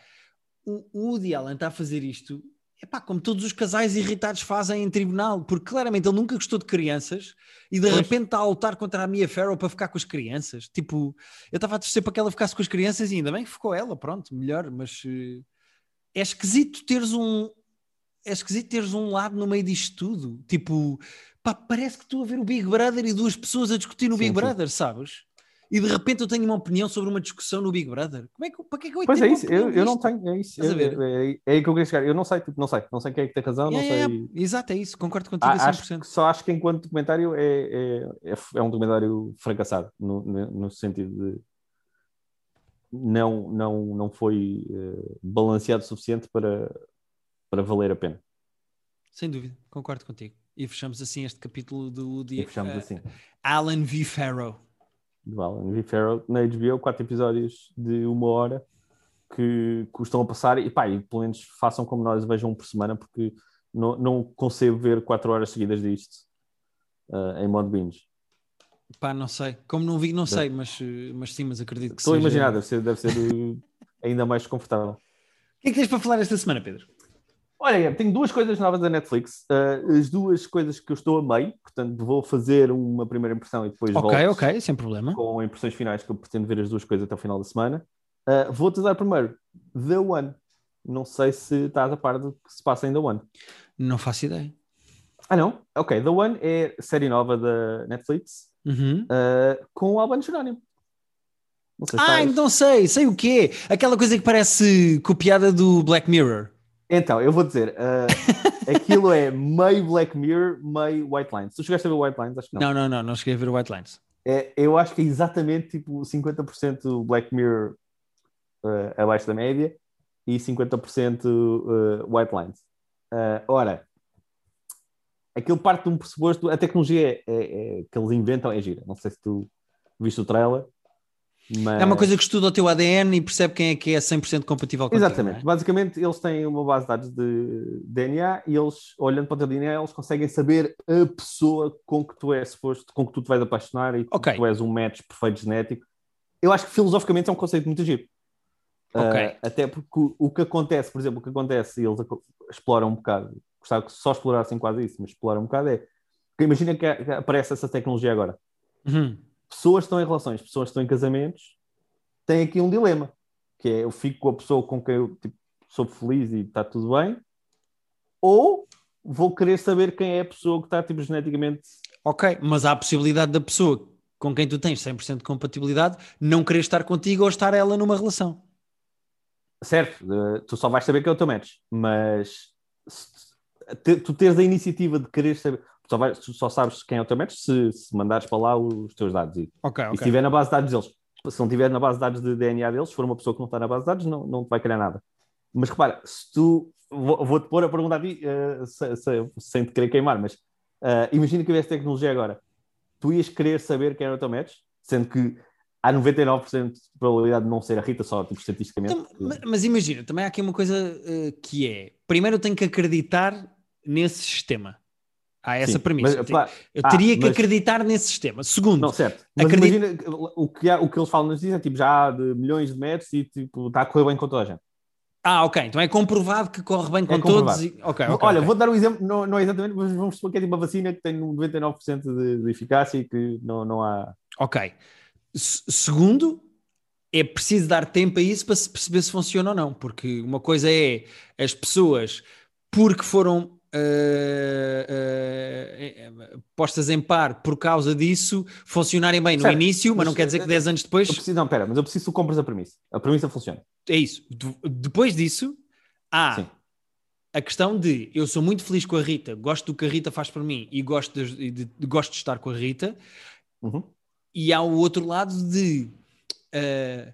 o, Woody Allen está a fazer isto Epá, como todos os casais irritados fazem em tribunal, porque claramente ele nunca gostou de crianças e de pois. repente está a lutar contra a Mia Farrow para ficar com as crianças. Tipo, eu estava a torcer para que ela ficasse com as crianças e ainda bem que ficou ela, pronto, melhor, mas uh, é esquisito teres um. É esquisito teres um lado no meio disto tudo. Tipo, pá, parece que estou a ver o Big Brother e duas pessoas a discutir no sim, Big sim. Brother, sabes? e de repente eu tenho uma opinião sobre uma discussão no Big Brother. Como é que, para que é que eu Pois é isso, eu, eu não tenho, é isso. É, é, é, aí que eu queria chegar. Eu não sei, tipo, não sei, não sei quem é que tem razão, não sei. exato, é isso, concordo contigo a 100%. Acho, só acho que enquanto documentário é, é, é, é um documentário fracassado, no, no sentido de não, não, não foi uh, balanceado o suficiente para, para valer a pena. Sem dúvida, concordo contigo. E fechamos assim este capítulo do dia. E fechamos uh, assim. Alan V. Farrow do Alan V. Farrell na HBO, quatro episódios de uma hora que custam a passar e pá, e pelo menos façam como nós, vejam um por semana, porque não, não concebo ver quatro horas seguidas disto uh, em modo binge. Pá, não sei. Como não vi, não sei, mas, mas sim, mas acredito que Estou seja... a imaginar, deve ser, deve ser ainda mais confortável. O que é que tens para falar esta semana, Pedro? Olha, tenho duas coisas novas da Netflix. Uh, as duas coisas que eu estou a meio, portanto, vou fazer uma primeira impressão e depois Ok, volto ok, sem problema. Com impressões finais, que eu pretendo ver as duas coisas até o final da semana. Uh, Vou-te dar primeiro The One. Não sei se estás a par do que se passa em The One. Não faço ideia. Ah, não? Ok, The One é série nova da Netflix uhum. uh, com o Albano Jerónimo. Não sei se ah, então sei, sei o quê? Aquela coisa que parece copiada do Black Mirror. Então, eu vou dizer, uh, aquilo é meio Black Mirror, meio White Lines. Tu chegaste a ver White Lines? Acho que não. Não, não, não, não cheguei a ver White Lines. É, eu acho que é exatamente tipo 50% Black Mirror uh, abaixo da média e 50% uh, White Lines. Uh, ora, aquilo parte de um pressuposto, a tecnologia é, é, é, que eles inventam é gira. Não sei se tu viste o trailer. Mas... É uma coisa que estuda o teu ADN e percebe quem é que é 100% compatível com Exatamente. é? Basicamente, eles têm uma base de dados de DNA e eles, olhando para o teu DNA, eles conseguem saber a pessoa com que tu és suposto, com que tu te vais apaixonar e okay. que tu és um match perfeito genético. Eu acho que filosoficamente é um conceito muito giro. Okay. Uh, até porque o, que acontece, por exemplo, o que acontece, e eles exploram um bocado, gostava que só explorassem quase isso, mas exploram um bocado é que imagina que aparece essa tecnologia agora. Uhum pessoas estão em relações, pessoas estão em casamentos, têm aqui um dilema, que é eu fico com a pessoa com quem eu tipo, sou feliz e está tudo bem, ou vou querer saber quem é a pessoa que está tipo, geneticamente. Ok, mas há a possibilidade da pessoa com quem tu tens 100% de compatibilidade não querer estar contigo ou estar ela numa relação. Certo, uh, tu só vais saber que é o teu match, mas se, tu tens a iniciativa de querer saber só, vai, só sabes quem é o teu match se, se mandares para lá os teus dados. E, okay, okay. e se estiver na base de dados deles, se não estiver na base de dados de DNA deles, se for uma pessoa que não está na base de dados, não, não te vai criar nada. Mas repara, se tu. Vou-te pôr a pergunta a ti, uh, se, se, sem te querer queimar, mas uh, imagina que tivesse tecnologia agora. Tu ias querer saber quem era o teu match, sendo que há 99% de probabilidade de não ser a Rita, só tipo, estatisticamente. Então, mas, mas, imagina, também há aqui uma coisa uh, que é: primeiro eu tenho que acreditar nesse sistema Há essa Sim, premissa. Mas, eu, ah, teria que mas... acreditar nesse sistema. Segundo, não, certo. Mas acredito... imagina o que, há, o que eles falam nos dizem, tipo, já há de milhões de metros e tipo, está a correr bem com toda a gente. Ah, ok. Então é comprovado que corre bem é com é todos. E... Okay, okay, Olha, okay. vou dar um exemplo, não, não é exatamente, mas vamos supor que é tipo uma vacina que tem 99% de, de eficácia e que não, não há. Ok. S segundo, é preciso dar tempo a isso para se perceber se funciona ou não, porque uma coisa é as pessoas, porque foram uh, uh, postas em par por causa disso funcionarem bem certo. no início, mas, mas, não quer dizer que 10 anos depois. Preciso, não, pera, mas eu preciso que tu compres a premissa. A premissa funciona. É isso. depois disso, há Sim. a questão de eu sou muito feliz com a Rita, gosto do que a Rita faz por mim e gosto de, de, de gosto de estar com a Rita. Uhum. E há o outro lado de. Uh,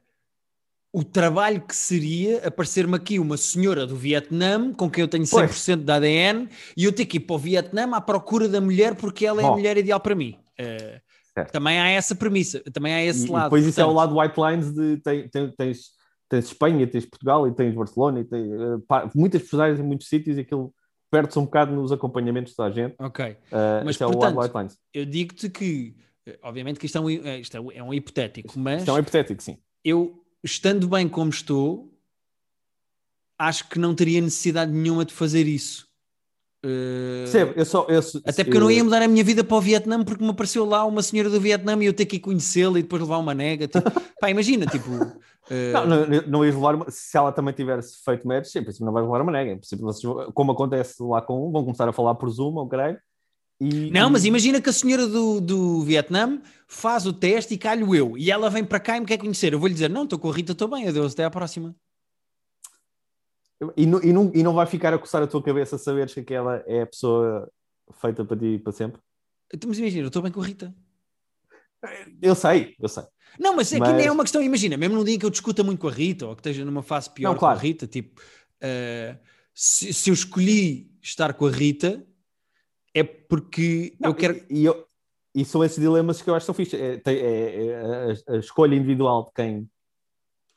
o trabalho que seria aparecer-me aqui uma senhora do Vietnã com quem eu tenho 100% pois. de ADN e eu ter que ir para o Vietnã à procura da mulher porque ela é Bom. a mulher ideal para mim. Uh, também há essa premissa, também há esse e, lado. Portanto... isso é o lado white lines de tem, tem, tens, tens Espanha, tens Portugal e tens Barcelona e tens uh, pá, muitas personagens em muitos sítios e aquilo perde-se um bocado nos acompanhamentos da gente. Ok. Uh, mas portanto, é o lado white lines. eu digo-te que, obviamente que isto é um, isto é um hipotético, mas... Isto é um hipotético, sim. Eu estando bem como estou, acho que não teria necessidade nenhuma de fazer isso. Uh... eu só, eu, Até porque eu... eu... não ia mudar a minha vida para o Vietnã porque me apareceu lá uma senhora do Vietnã e eu ter que ir conhecê-la e depois levar uma nega. Tipo, pá, imagina, tipo. Uh... Não, não, não ias levar uma... Se ela também tivesse feito match, em princípio não vais levar uma nega. Em princípio, vocês, como acontece lá com um, vão começar a falar por Zoom ou caralho. E, não, mas imagina que a senhora do, do Vietnã faz o teste e calho eu. E ela vem para cá e me quer conhecer. Eu vou lhe dizer: Não, estou com a Rita, estou bem, adeus, até à próxima. E não, e, não, e não vai ficar a coçar a tua cabeça saberes que aquela é a pessoa feita para ti para sempre? Então, mas imagina, eu estou bem com a Rita. Eu sei, eu sei. Não, mas, mas... é que nem é uma questão, imagina, mesmo num dia que eu discuta muito com a Rita ou que esteja numa fase pior não, claro. com a Rita, tipo, uh, se, se eu escolhi estar com a Rita, é porque não, eu quero. E, eu, e, são esses dilemas que eu acho que são fixe. É, é, é a, escolha individual de quem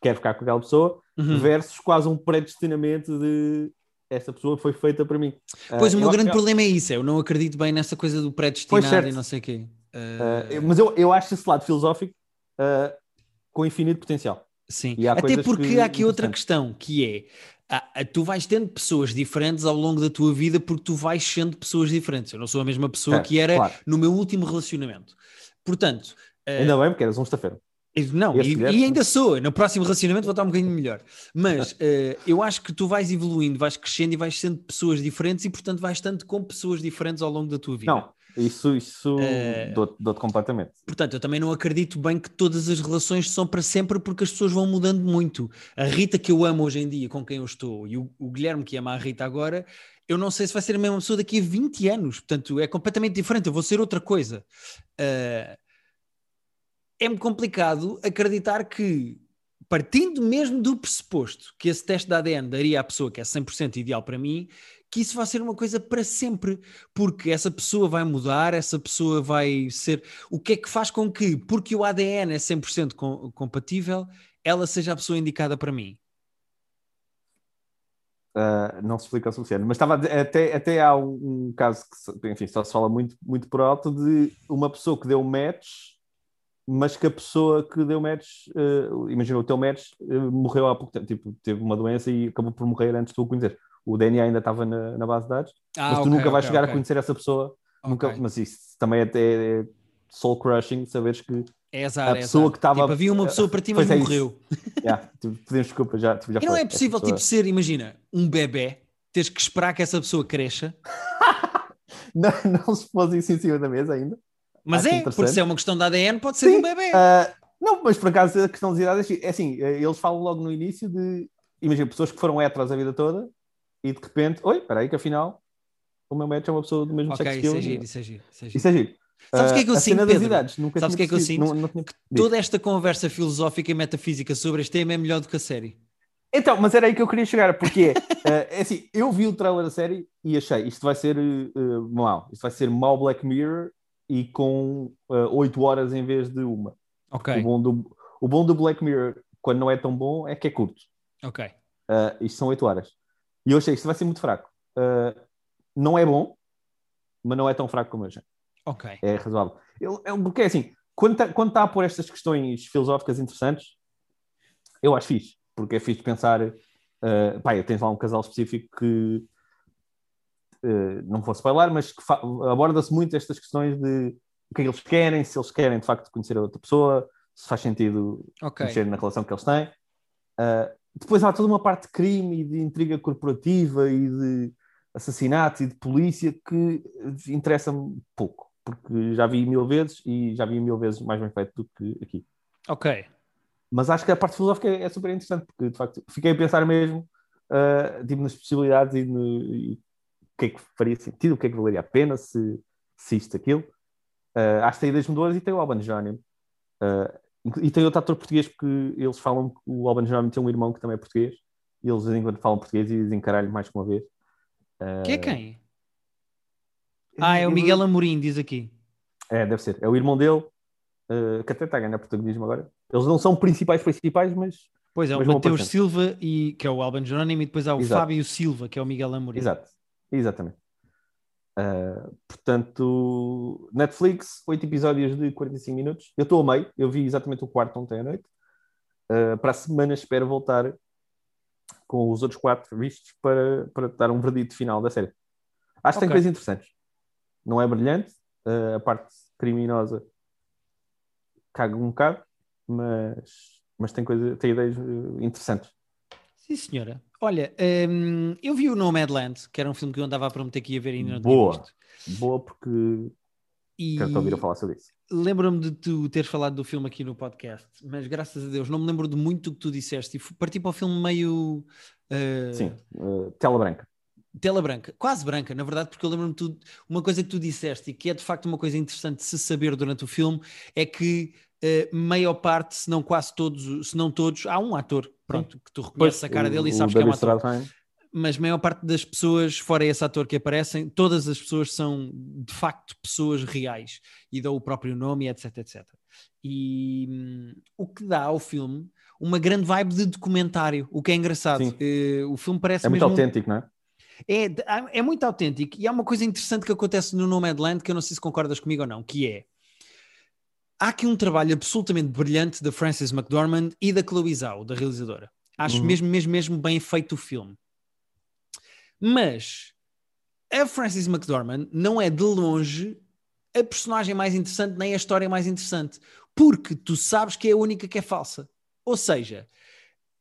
quer ficar com aquela pessoa uhum. versus quase um predestinamento de essa pessoa foi feita para mim. Pois uh, o meu grande problema é isso, é eu não acredito bem nessa coisa do predestinado e não sei o quê. Uh... Uh, mas eu, eu acho esse lado filosófico com infinito potencial. Sim, até porque que... há aqui outra questão, que é ah, ah, tu vais tendo pessoas diferentes ao longo da tua vida porque tu vais sendo pessoas diferentes. Eu não sou a mesma pessoa é, que era claro. no meu último relacionamento. Portanto. Uh, ainda bem, porque eras um estafeiro. Não, e, e, ainda sou. No próximo relacionamento vou estar um bocadinho melhor. Mas uh, eu acho que tu vais evoluindo, vais crescendo e vais sendo pessoas diferentes e, portanto, vais estando com pessoas diferentes ao longo da tua vida. Não, isso, isso uh, dou-te completamente. Portanto, eu também não acredito bem que todas as relações são para sempre porque as pessoas vão mudando muito. A Rita que eu amo hoje em dia, com quem eu estou, e o, o Guilherme que ama a Rita agora, eu não sei se vai ser a mesma pessoa daqui a 20 anos. Portanto, é completamente diferente. Eu vou ser outra coisa. Uh, é-me complicado acreditar que, partindo mesmo do pressuposto que esse teste de ADN daria à pessoa que é 100% ideal para mim, que isso vai ser uma coisa para sempre, porque essa pessoa vai mudar, essa pessoa vai ser. O que é que faz com que, porque o ADN é 100% com, compatível, ela seja a pessoa indicada para mim? Uh, não se explica o suficiente, mas estava até, até há um, um, caso que enfim, só se fala muito, muito por alto de uma pessoa que deu match, mas que a pessoa que deu match, uh, imagina o teu match, uh, morreu há pouco tempo, tipo, teve uma doença e acabou por morrer antes de tu o conhecer o DNA ainda estava na, na base de dados, ah, mas tu okay, nunca vais okay, chegar okay. a conhecer essa pessoa. Nunca, mas isso também é, é, é soul crushing, saberes que é azar, a é pessoa é que estava. Tipo, havia uma pessoa para ti, mas é morreu. yeah, tipo, pedimos desculpa, já, tipo, já E não é possível pessoa... tipo, ser, imagina, um bebê, teres que esperar que essa pessoa cresça. não, não se pôs isso em cima da mesa ainda. Mas Acho é, porque se é uma questão de ADN, pode ser Sim, um bebê. Uh, não, mas por acaso a questão de idade é assim, é, eles falam logo no início de, imagina, pessoas que foram heteros a vida toda e de repente, oi, espera aí que afinal o meu match é uma pessoa do mesmo okay, sexo que eu. Isso é giro, isso é giro. Isso é giro. Isso é giro. Sabes o que é que eu uh, sinto, Pedro? Idades, Sabes o que é que eu sinto? Não, não tinha... Que toda esta conversa filosófica e metafísica sobre este tema é melhor do que a série. Então, mas era aí que eu queria chegar, porque uh, é assim, eu vi o trailer da série e achei, isto vai ser uh, mau, isto vai ser mau Black Mirror e com uh, 8 horas em vez de uma. Ok. O bom, do, o bom do Black Mirror, quando não é tão bom, é que é curto. Ok. Uh, isto são 8 horas. E eu achei que isto vai ser muito fraco. Uh, não é bom, mas não é tão fraco como eu já. Ok. É razoável. Eu, eu, porque é assim, quando está quando tá a pôr estas questões filosóficas interessantes, eu acho fixe, porque é fixe pensar. Uh, pá, tens lá um casal específico que uh, não vou spoiler, mas que aborda-se muito estas questões de o que é que eles querem, se eles querem de facto conhecer a outra pessoa, se faz sentido okay. mexer na relação que eles têm. Uh, depois há toda uma parte de crime e de intriga corporativa e de assassinato e de polícia que interessa-me pouco, porque já vi mil vezes e já vi mil vezes mais bem feito do que aqui. Ok. Mas acho que a parte filosófica é, super interessante, porque de facto fiquei a pensar mesmo uh, tipo, nas possibilidades e, no, e o que é que faria sentido, o que é que valeria a pena se, se isto, aquilo. Uh, acho que tem ideias mudadoras e tem o Alban Jerónimo. Uh, e tem outro ator português porque eles falam que o Alban Jerónimo tem um irmão que também é português e eles enquanto falam português e dizem caralho mais que uma vez. Uh, que é quem? Ah, é o Miguel Amorim, diz aqui. É, deve ser. É o irmão dele, uh, que até está a ganhar protagonismo agora. Eles não são principais principais, mas. Pois é, o Mateus Silva, e, que é o Alban Jerónimo, e depois há o Exato. Fábio Silva, que é o Miguel Amorim. Exato, exatamente. Uh, portanto, Netflix, 8 episódios de 45 minutos. Eu estou a meio, eu vi exatamente o quarto ontem à noite. Uh, para a semana espero voltar com os outros quatro vistos para, para dar um verdito final da série. Acho que okay. tem coisas interessantes. Não é brilhante, uh, a parte criminosa caga um bocado, mas, mas tem, coisa, tem ideias interessantes. Sim, senhora. Olha, um, eu vi o Nomadland, que era um filme que eu andava a prometer que ia ver ainda não Boa. Boa, porque e... quero-te ouvir a falar sobre isso. Lembro-me de tu teres falado do filme aqui no podcast, mas graças a Deus não me lembro de muito do que tu disseste e parti para o filme meio. Uh... Sim, uh, tela branca. Tela branca, quase branca, na verdade, porque eu lembro-me de uma coisa que tu disseste e que é de facto uma coisa interessante de se saber durante o filme é que uh, maior parte, se não quase todos, se não todos, há um ator pronto, que tu reconheces a cara dele e sabes que é um ator. Mas a maior parte das pessoas, fora esse ator que aparecem, todas as pessoas são de facto pessoas reais e dão o próprio nome, etc, etc. E hum, o que dá ao filme uma grande vibe de documentário, o que é engraçado. Uh, o filme parece é muito autêntico, não é? É, é muito autêntico e há uma coisa interessante que acontece no Nomadland que eu não sei se concordas comigo ou não, que é há aqui um trabalho absolutamente brilhante da Frances McDormand e da Chloe Zhao, da realizadora. Acho uhum. mesmo, mesmo, mesmo bem feito o filme. Mas a Frances McDormand não é de longe a personagem mais interessante, nem a história mais interessante, porque tu sabes que é a única que é falsa. Ou seja,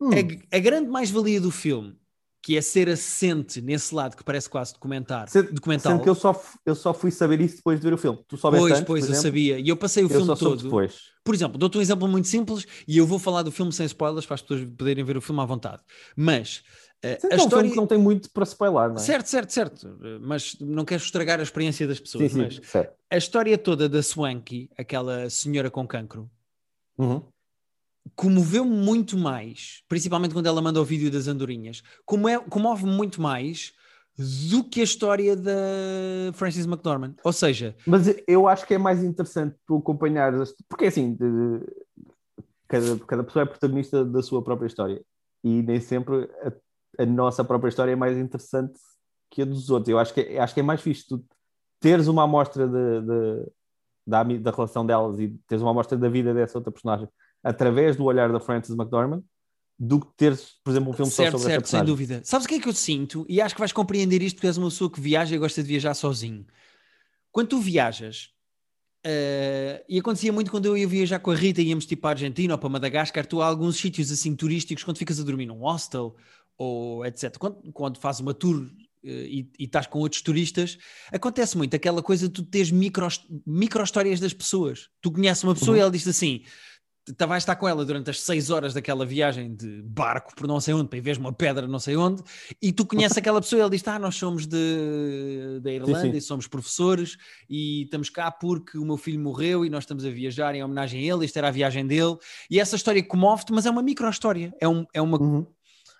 hum. a, a grande mais-valia do filme que é ser assente nesse lado que parece quase documentar, Sendo, documental. Sendo que eu só, eu só fui saber isso depois de ver o filme. Tu soubeste pois, antes, pois, eu sabia. E eu passei o eu filme todo. Depois. Por exemplo, dou-te um exemplo muito simples e eu vou falar do filme sem spoilers para as pessoas poderem ver o filme à vontade. Mas uh, a história... Um não tem muito para spoiler, não é? Certo, certo, certo. Mas não quero estragar a experiência das pessoas. Sim, sim, a história toda da Swanky, aquela senhora com cancro, uhum comoveu-me muito mais, principalmente quando ela manda o vídeo das andorinhas, como é, comove-me muito mais do que a história da Frances McDormand. Ou seja... Mas eu acho que é mais interessante tu acompanhares... Porque assim, de, cada, cada pessoa é protagonista da sua própria história. E nem sempre a, a, nossa própria história é mais interessante que a dos outros. Eu acho que, acho que é mais fixe tu teres uma amostra de, de, da, da relação delas e teres uma amostra da vida dessa outra personagem através do olhar da Frances McDormand do que teres, por exemplo, um filme certo, só sobre certo, sem dúvida. Sabes o que é que eu sinto? E acho que vais compreender isto porque és uma pessoa que viaja e gosta de viajar sozinho. Quando tu viajas, uh, e acontecia muito quando eu ia viajar com a Rita, íamos tipo para a Argentina ou para Madagascar, tu há alguns sítios assim turísticos, quando ficas a dormir num hostel ou etc. Quando, quando fazes uma tour uh, e, e estás com outros turistas, acontece muito aquela coisa de tu teres micro, micro histórias das pessoas. Tu conheces uma pessoa uhum. e ela diz assim vais estar com ela durante as seis horas daquela viagem de barco por não sei onde, para ir ver uma pedra não sei onde, e tu conheces aquela pessoa e ele diz: Ah, nós somos de, da Irlanda sim, sim. e somos professores e estamos cá porque o meu filho morreu e nós estamos a viajar em homenagem a ele, isto era a viagem dele. E essa história comove-te, mas é uma micro-história, é, um, é uma. Uhum.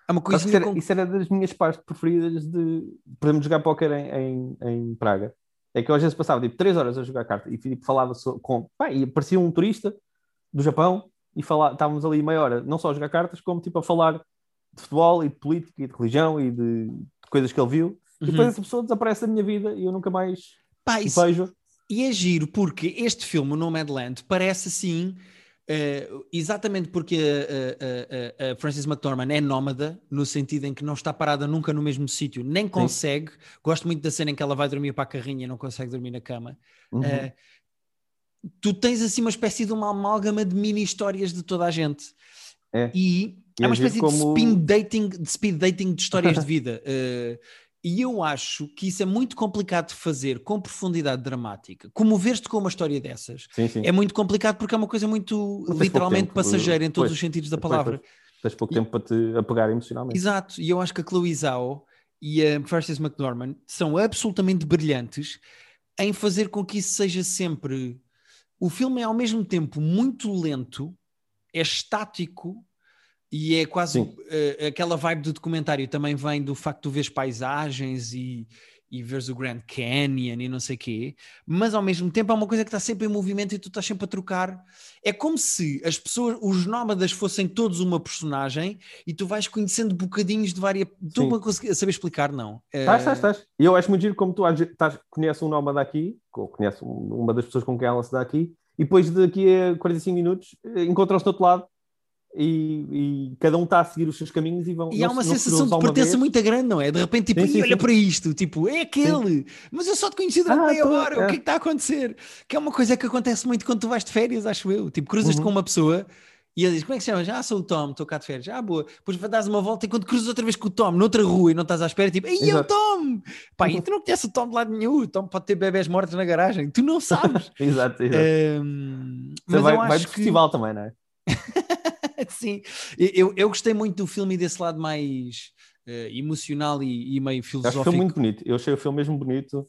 É uma coisa era, com... isso era das minhas partes preferidas de podemos jogar póquer em, em, em Praga. É que eu às vezes passava tipo 3 horas a jogar carta e tipo, falava com. Pá, e aparecia um turista do Japão e falar, estávamos ali meia hora, não só a jogar cartas, como tipo a falar de futebol e de política e de religião e de, de coisas que ele viu. Uhum. E depois essa pessoa desaparece da minha vida e eu nunca mais Pá, isso, Vejo. E é giro, porque este filme, o Nomadland, parece assim. Uh, exatamente porque a, a, a, Frances McDormand é nómada, no sentido em que não está parada nunca no mesmo sítio, nem consegue. Sim. Gosto muito da cena em que ela vai dormir para a carrinha e não consegue dormir na cama. Uhum. Uh, tu tens assim uma espécie de uma amálgama de mini histórias de toda a gente. É. E, e é uma espécie como... de, speed dating, de speed dating de histórias de vida. Uh, e eu acho que isso é muito complicado de fazer com profundidade dramática. Comover-te com uma história dessas sim, sim. é muito complicado porque é uma coisa muito literalmente passageira em todos pois, os sentidos da palavra. tens pouco tempo para te apegar emocionalmente. Exato, e eu acho que a Chloe Zhao e a Frances McDormand são absolutamente brilhantes em fazer com que isso seja sempre o filme é ao mesmo tempo muito lento, é estático e é quase uh, aquela vibe do documentário também vem do facto de tu veres paisagens e, e veres o Grand Canyon e não sei o quê, mas ao mesmo tempo é uma coisa que está sempre em movimento e tu estás sempre a trocar. É como se as pessoas, os nómadas fossem todos uma personagem e tu vais conhecendo bocadinhos de várias. Tu não consegues saber explicar, não? Estás, estás, estás. E eu acho muito giro como tu estás, conheces um nómada aqui, ou conheces uma das pessoas com quem ela se dá aqui, e depois daqui a 45 minutos eh, encontram-se do outro lado e, e, cada um está a seguir os seus caminhos e vão. E há uma sensação de pertença muito grande, não é? De repente, tipo, sim, sim, olha sim. para isto, tipo, é aquele, mas eu só te conheci durante ah, meia hora, é. o que é que está a acontecer? Que é uma coisa que acontece muito quando tu vais de férias, acho eu. Tipo, cruzas uhum. com uma pessoa e ele diz: Como é que se chama? Ah, sou o Tom, estou cá de férias. Ah, boa. Depois dás uma volta e quando cruzas outra vez com o Tom noutra rua e não estás à espera, tipo, ei, é o Tom! Pá, e tu não conheces o Tom de lado nenhum. O Tom pode ter bebés mortos na garagem, tu não sabes. exato, exato. Um, mas vai, vai do que... festival também, não é? Sim, eu, eu gostei muito do filme e desse lado mais uh, emocional e, e, meio filosófico. Acho o filme muito bonito. Eu achei o filme mesmo bonito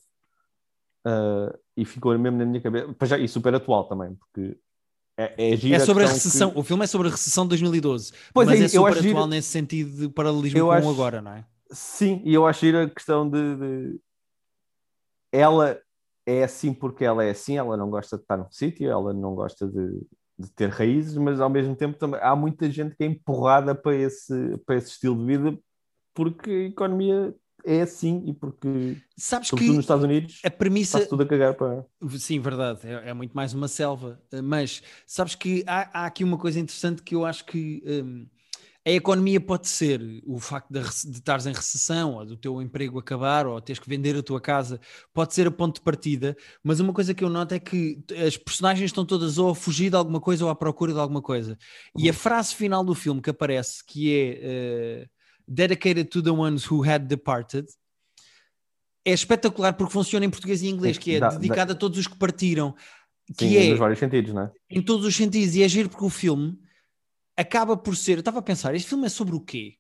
uh, e ficou mesmo na minha cabeça. Já, e super atual também, porque é, é, é sobre a recessão. Que... O filme é sobre a recessão de 2012. Pois mas é, é super atual gira... nesse sentido de paralelismo eu com acho... agora, não é? Sim, e eu acho a questão de, de, Ela é assim porque ela é assim, ela não gosta de estar num sítio, ela não gosta de, de ter raízes, mas ao mesmo tempo também há muita gente que é empurrada para esse, para esse estilo de vida porque a economia é assim e porque sabes que nos Estados Unidos a premissa tudo a cagar para sim verdade é, é, muito mais uma selva mas sabes que há, há, aqui uma coisa interessante que eu acho que um, a economia pode ser o facto de, de estares em recessão, ou do teu emprego acabar, ou teres que vender a tua casa, pode ser a ponto de partida, mas uma coisa que eu noto é que as personagens estão todas ou a fugir de alguma coisa ou à procura de alguma coisa. E a uhum. frase final do filme que aparece, que é uh, Dedicated to the ones who had departed, é espetacular porque funciona em português e inglês, que é da, dedicada a todos os que partiram. Que Sim, é, nos vários sentidos, não é? Em todos os sentidos, e é giro porque o filme acaba por ser. Eu estava a pensar, este filme é sobre o quê?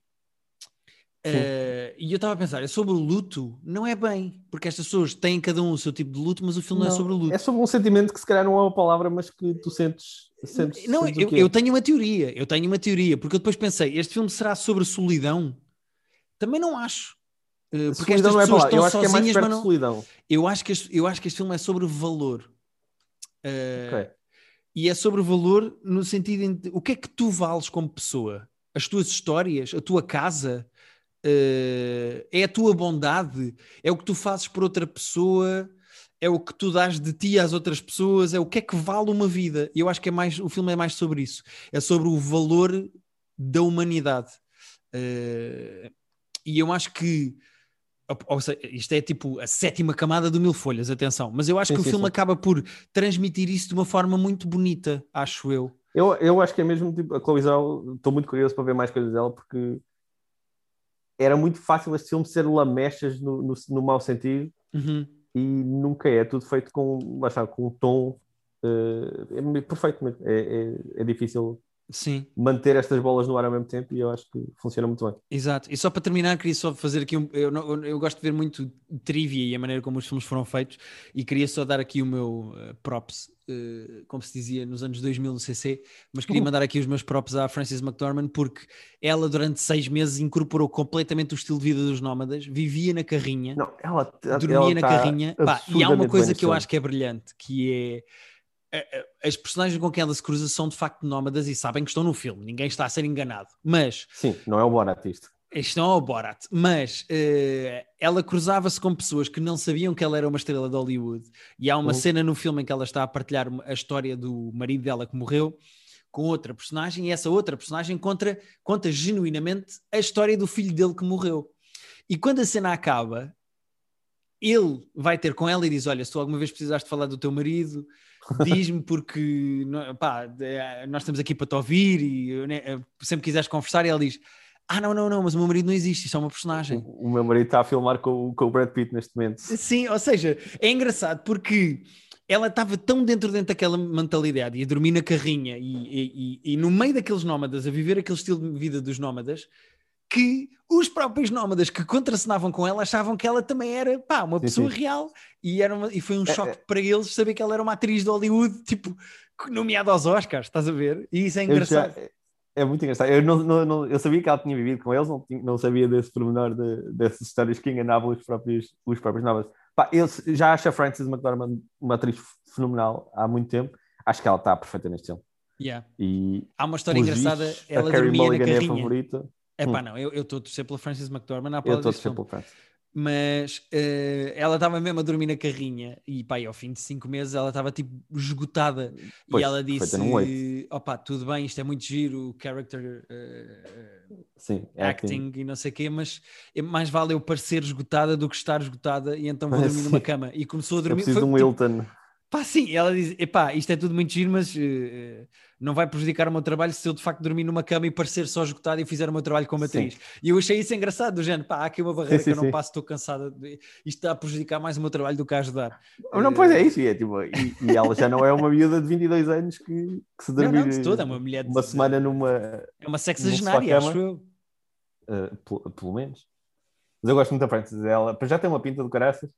Uh, e eu estava a pensar, é sobre o luto? Não é bem, porque estas pessoas têm cada um o seu tipo de luto, mas o filme não, não é sobre o luto. É sobre um sentimento que se calhar não é uma palavra, mas que tu sentes. sentes não, sentes eu, eu, tenho uma teoria, eu tenho uma teoria, porque eu depois pensei, este filme será sobre solidão? Também não acho. Uh, porque solidão estas pessoas é estão eu sozinhas, mas não. Solidão. Eu acho, que este, eu acho que este filme é sobre valor. Uh, okay. E é sobre valor no sentido de o que é que tu vales como pessoa? As tuas histórias, a tua casa, uh, é a tua bondade, é o que tu fazes por outra pessoa, é o que tu dás de ti às outras pessoas, é o que é que vale uma vida. Eu acho que é mais, o filme é mais sobre isso, é sobre o valor da humanidade. Uh, e eu acho que ou seja, isto é tipo a sétima camada do Mil Folhas, atenção, mas eu acho sim, que o sim, filme sim. acaba por transmitir isso de uma forma muito bonita, acho eu. Eu, eu acho que é mesmo tipo, a Chloe estou muito curioso para ver mais coisas dela, porque era muito fácil este filme ser lamechas no, no, no mau sentido, uhum. e nunca é, é tudo feito com, lá está, com um tom uh, é perfeito, é, é, é difícil Sim. manter estas bolas no ar ao mesmo tempo e eu acho que funciona muito bem. Exato. E só para terminar, queria só fazer aqui um. Eu, eu, eu gosto de ver muito trivia e a maneira como os filmes foram feitos e queria só dar aqui o meu uh, props, uh, como se dizia nos anos 2000 no CC, mas queria uhum. mandar aqui os meus props à Frances McDormand porque ela durante seis meses incorporou completamente o estilo de vida dos nómadas, vivia na carrinha, Não, ela, dormia ela na tá carrinha. Pá, e há uma coisa que eu acho que é brilhante, que é as personagens com quem ela se cruza são de facto nómadas e sabem que estão no filme, ninguém está a ser enganado. Mas sim, não é o Borat isto. Isto não é o Borat, mas uh, ela cruzava-se com pessoas que não sabiam que ela era uma estrela de Hollywood. E há uma uhum. cena no filme em que ela está a partilhar a história do marido dela que morreu com outra personagem, e essa outra personagem conta, conta genuinamente a história do filho dele que morreu. E quando a cena acaba, ele vai ter com ela e diz: Olha, se tu alguma vez precisaste falar do teu marido, diz-me porque pá, nós estamos aqui para te ouvir e né, sempre quiseres conversar. E ela diz: Ah, não, não, não, mas o meu marido não existe, isso é uma personagem. O, o meu marido está a filmar com, com o Brad Pitt neste momento. Sim, ou seja, é engraçado porque ela estava tão dentro dentro daquela mentalidade e a dormir na carrinha e, e, e, e no meio daqueles nómadas, a viver aquele estilo de vida dos nómadas, que os próprios nómadas que contracenavam com ela achavam que ela também era pá, uma sim, pessoa sim. real e, era uma, e foi um é, choque é, para eles saber que ela era uma atriz de Hollywood, tipo, nomeada aos Oscars, estás a ver? E isso é engraçado. Já, é muito engraçado. Eu, não, não, não, eu sabia que ela tinha vivido com eles, não, não sabia desse pormenor de, dessas histórias que enganavam os próprios, os próprios nómadas. Pá, eu já acho a Frances McDormand uma atriz fenomenal há muito tempo. Acho que ela está perfeita neste filme. Yeah. E Há uma história engraçada. ela dormia Mulligan na carrinha. É a favorita. É pá, hum. não, eu estou a torcer pela Frances McDormand. Eu estou a torcer pela Frances. Mas uh, ela estava mesmo a dormir na carrinha e pá, e ao fim de cinco meses ela estava tipo esgotada. Pois, e ela disse: opá, tudo bem, isto é muito giro, character uh, Sim, acting, acting, e não sei o quê, mas é mais vale eu parecer esgotada do que estar esgotada e então vou dormir numa cama. E começou a dormir. Eu preciso foi, de um tipo, Wilton. Pá, sim, ela diz: epá, isto é tudo muito giro, mas uh, não vai prejudicar o meu trabalho se eu de facto dormir numa cama e parecer só esgotado e fizer o meu trabalho como atriz. Sim. E eu achei isso engraçado, do género, pá, há aqui uma barreira sim, sim, que eu não passo, estou cansada, isto está a prejudicar mais o meu trabalho do que a ajudar. Não, pois é isso, e, é, tipo, e, e, ela já não é uma miúda de 22 anos que, que se dormir não, não, toda, é uma, mulher de, uma semana numa. É uma sexagenária, acho eu. Uh, pelo, pelo menos. Mas eu gosto muito da Frances, ela já tem uma pinta de caraças,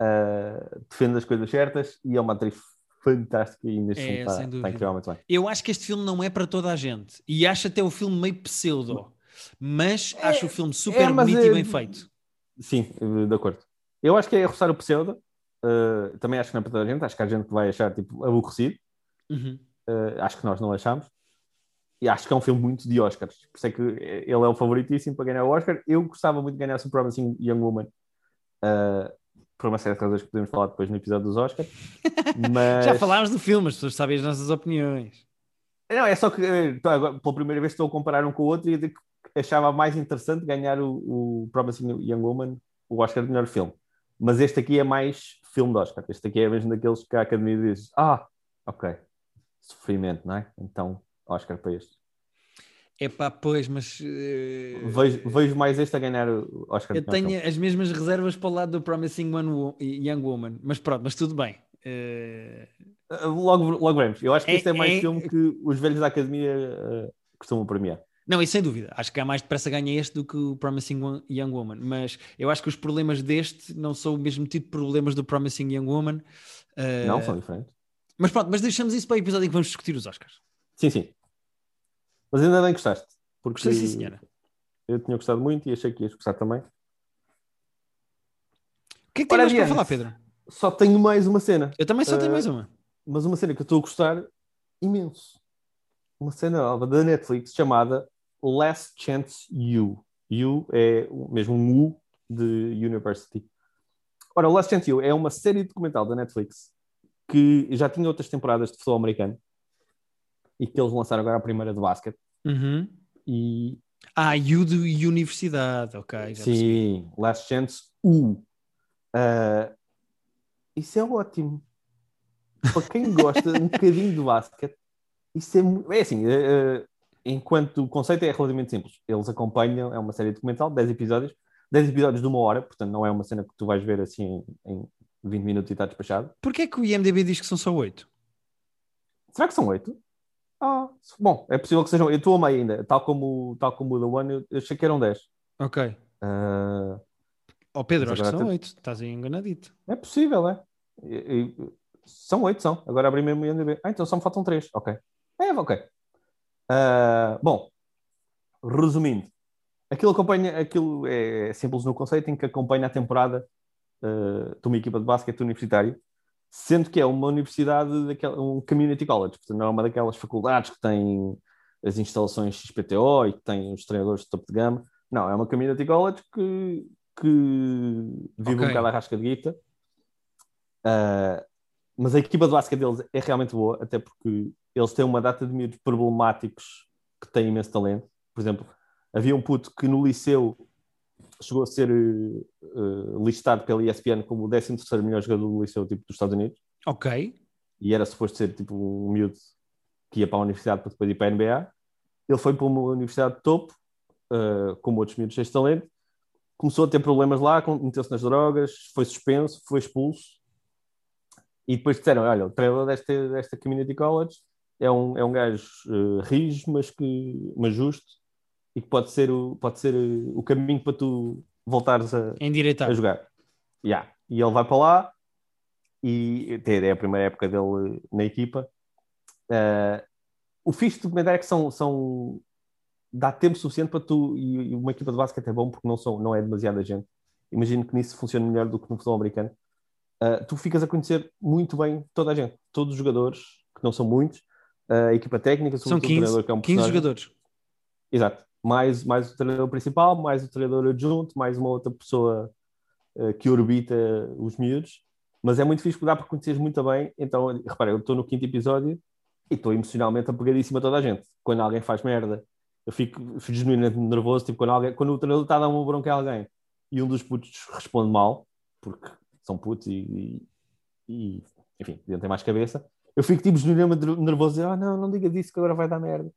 uh, defende as coisas certas e é uma atriz fantástica e neste é, filme está, está bem. Eu acho que este filme não é para toda a gente e acho até o filme meio pseudo, mas é, acho o filme super é, bonito e bem feito. Sim, de acordo. Eu acho que é roçar o pseudo, uh, também acho que não é para toda a gente, acho que há gente que vai achar tipo aborrecido, uhum. uh, acho que nós não achamos. E acho que é um filme muito de Oscars, por isso é que ele é o favoritíssimo para ganhar o Oscar. Eu gostava muito de ganhar o Promising Young Woman. Uh, por uma série de razões que podemos falar depois no episódio dos Oscars. Mas... Já falámos do filme, as pessoas sabem as nossas opiniões. Não, é só que então, agora, pela primeira vez estou a comparar um com o outro e achava mais interessante ganhar o, o Promising Young Woman, o Oscar de melhor filme. Mas este aqui é mais filme de Oscar. Este aqui é mesmo daqueles que a Academia diz: Ah, ok, sofrimento, não é? Então, Oscar para este. É pá, pois, mas. Uh... Vejo, vejo, mais este a ganhar o Oscar. Eu tenho as mesmas reservas para o lado do Promising One Young Woman, mas pronto, mas tudo bem. Uh... Logo, logo veremos. Eu acho que é, este é mais é... filme que os velhos da academia uh, costumam premiar. Não, e sem dúvida, acho que há mais depressa ganha este do que o Promising Young Woman, mas eu acho que os problemas deste não são o mesmo tipo de problemas do Promising Young Woman. Não, são diferentes. Mas pronto, mas deixamos isso para o episódio em que vamos discutir os Oscars. Sim, sim. Mas ainda bem que gostaste. Porque Gostei, sim, senhora. Eu tinha gostado muito e achei que ias gostar também. O que é que tens para falar, Pedro? Só tenho mais uma cena. Eu também só uh, tenho mais uma. Mas uma cena que eu estou a gostar imenso. Uma cena nova da Netflix chamada Last Chance You. You é mesmo um U de University. Ora, Last Chance You é uma série documental da Netflix que já tinha outras temporadas de futebol americano e que eles lançaram agora a primeira de basquete. Uhum. E... Ah, U de universidade, ok. Sim, percebi. Last Chance U. Uh, isso é ótimo. Para quem gosta um bocadinho de basquete, isso é, é assim, uh, enquanto o conceito é relativamente simples. Eles acompanham, é uma série documental, 10 episódios, 10 episódios de uma hora, portanto não é uma cena que tu vais ver assim em 20 minutos e está despachado. Porquê é que o IMDB diz que são só 8? Será que são 8? Ah, bom, é possível que sejam. Eu estou a meio ainda, tal como, tal como o The One, eu achei que eram 10. Ok. Uh, oh Pedro, acho que são 8. Estás aí enganadito. É possível, é. E, e, são 8, são. Agora abri mesmo o IMDb. Ah, então só me faltam 3. Ok. É, ok. Uh, bom, resumindo, aquilo acompanha, aquilo é simples no conceito em que acompanha a temporada uh, de uma equipa de basquete universitário sendo que é uma universidade, daquela, um community college, portanto não é uma daquelas faculdades que tem as instalações XPTO e que tem os treinadores de topo de gama, Não, é uma community college que, que vive okay. um bocado a rasca de guita. Uh, mas a equipa de basquete deles é realmente boa, até porque eles têm uma data de miúdos problemáticos que têm imenso talento. Por exemplo, havia um puto que no liceu chegou a ser uh, listado pela ESPN como o 13 melhor jogador do liceu tipo, dos Estados Unidos. Ok. E era suposto ser tipo um miúdo que ia para a universidade para depois ir para a NBA. Ele foi para uma universidade de topo, uh, como outros miúdos cheios de talento. Começou a ter problemas lá, meteu-se nas drogas, foi suspenso, foi expulso. E depois disseram: olha, o treinador desta, desta community college é um, é um gajo uh, rijo, mas, que, mas justo, e que pode ser o, pode ser o caminho para tu voltares a, a jogar. Yeah. E ele vai para lá, e é a primeira época dele na equipa. Uh, o fixe do documentário é que são, são dá tempo suficiente para tu e, uma equipa de basquete é bom porque não, são, não é demasiada gente. Imagino que nisso funciona melhor do que no futebol americano. Uh, tu ficas a conhecer muito bem toda a gente, todos os jogadores, que não são muitos, uh, a equipa técnica, são 15, treinador, que é um 15 jogadores. Exato. Mais, mais o treinador principal, mais o treinador adjunto, mais uma outra pessoa uh, que orbita os miúdos. Mas é muito fixe, dá para conhecer muito bem. Então, repara, eu estou no quinto episódio e estou emocionalmente apegadíssimo a toda a gente. Quando alguém faz merda, eu fico, fico genuinamente nervoso. Tipo, quando, alguém, quando o treinador está a dar uma bronca a alguém e um dos putos responde mal, porque são putos e, e, e enfim, não tem mais cabeça, eu fico tipo genuinamente nervoso. Ah, oh, não, não diga disso que agora vai dar merda.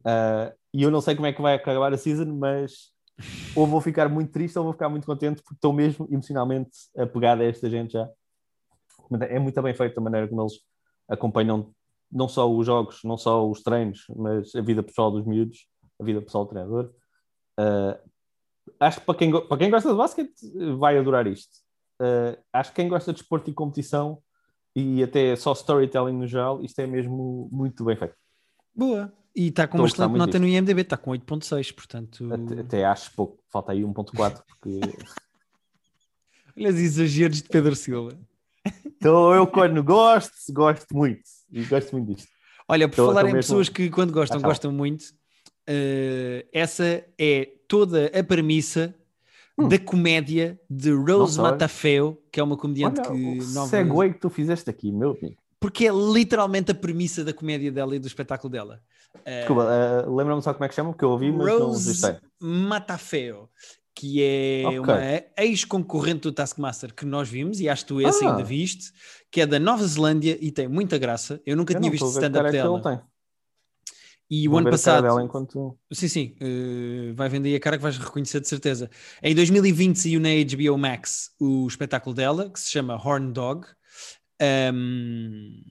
Uh, e eu não sei como é que vai acabar a season, mas ou vou ficar muito triste ou vou ficar muito contente porque estou mesmo emocionalmente apegado a esta gente já. É muito bem feito a maneira como eles acompanham não só os jogos, não só os treinos, mas a vida pessoal dos miúdos, a vida pessoal do treinador. Uh, acho que para quem, para quem gosta de basquete vai adorar isto. Uh, acho que quem gosta de esporte e competição e até só storytelling no geral, isto é mesmo muito bem feito. Boa. E está com uma excelente nota disto. no IMDB, está com 8.6, portanto... Até, até, acho pouco, falta aí 1.4, porque... Olha os exageros de Pedro Silva. Então eu quando gosto, gosto muito. E gosto muito disto. Olha, por então, falar em pessoas que quando gostam, ah, gostam muito, uh, essa é toda a premissa hum. da comédia de Rose Matafeo, que é uma comediante Olha, que... O nova... segue que tu fizeste aqui, meu amigo. Porque é literalmente a premissa da comédia dela e do espetáculo dela. Desculpa, uh, lembra-me só como é que chama, porque eu ouvi, mas Rose não Matafeo que é okay. uma ex-concorrente do Taskmaster que nós vimos, e acho que tu esse ah. ainda viste, que é da Nova Zelândia e tem muita graça. Eu nunca eu tinha visto stand-up dela. E Vou o ano passado. Enquanto... Sim, sim, uh, vai vender a cara que vais reconhecer de certeza. Em 2020 saiu na HBO Max o espetáculo dela, que se chama Horn Dog. Um,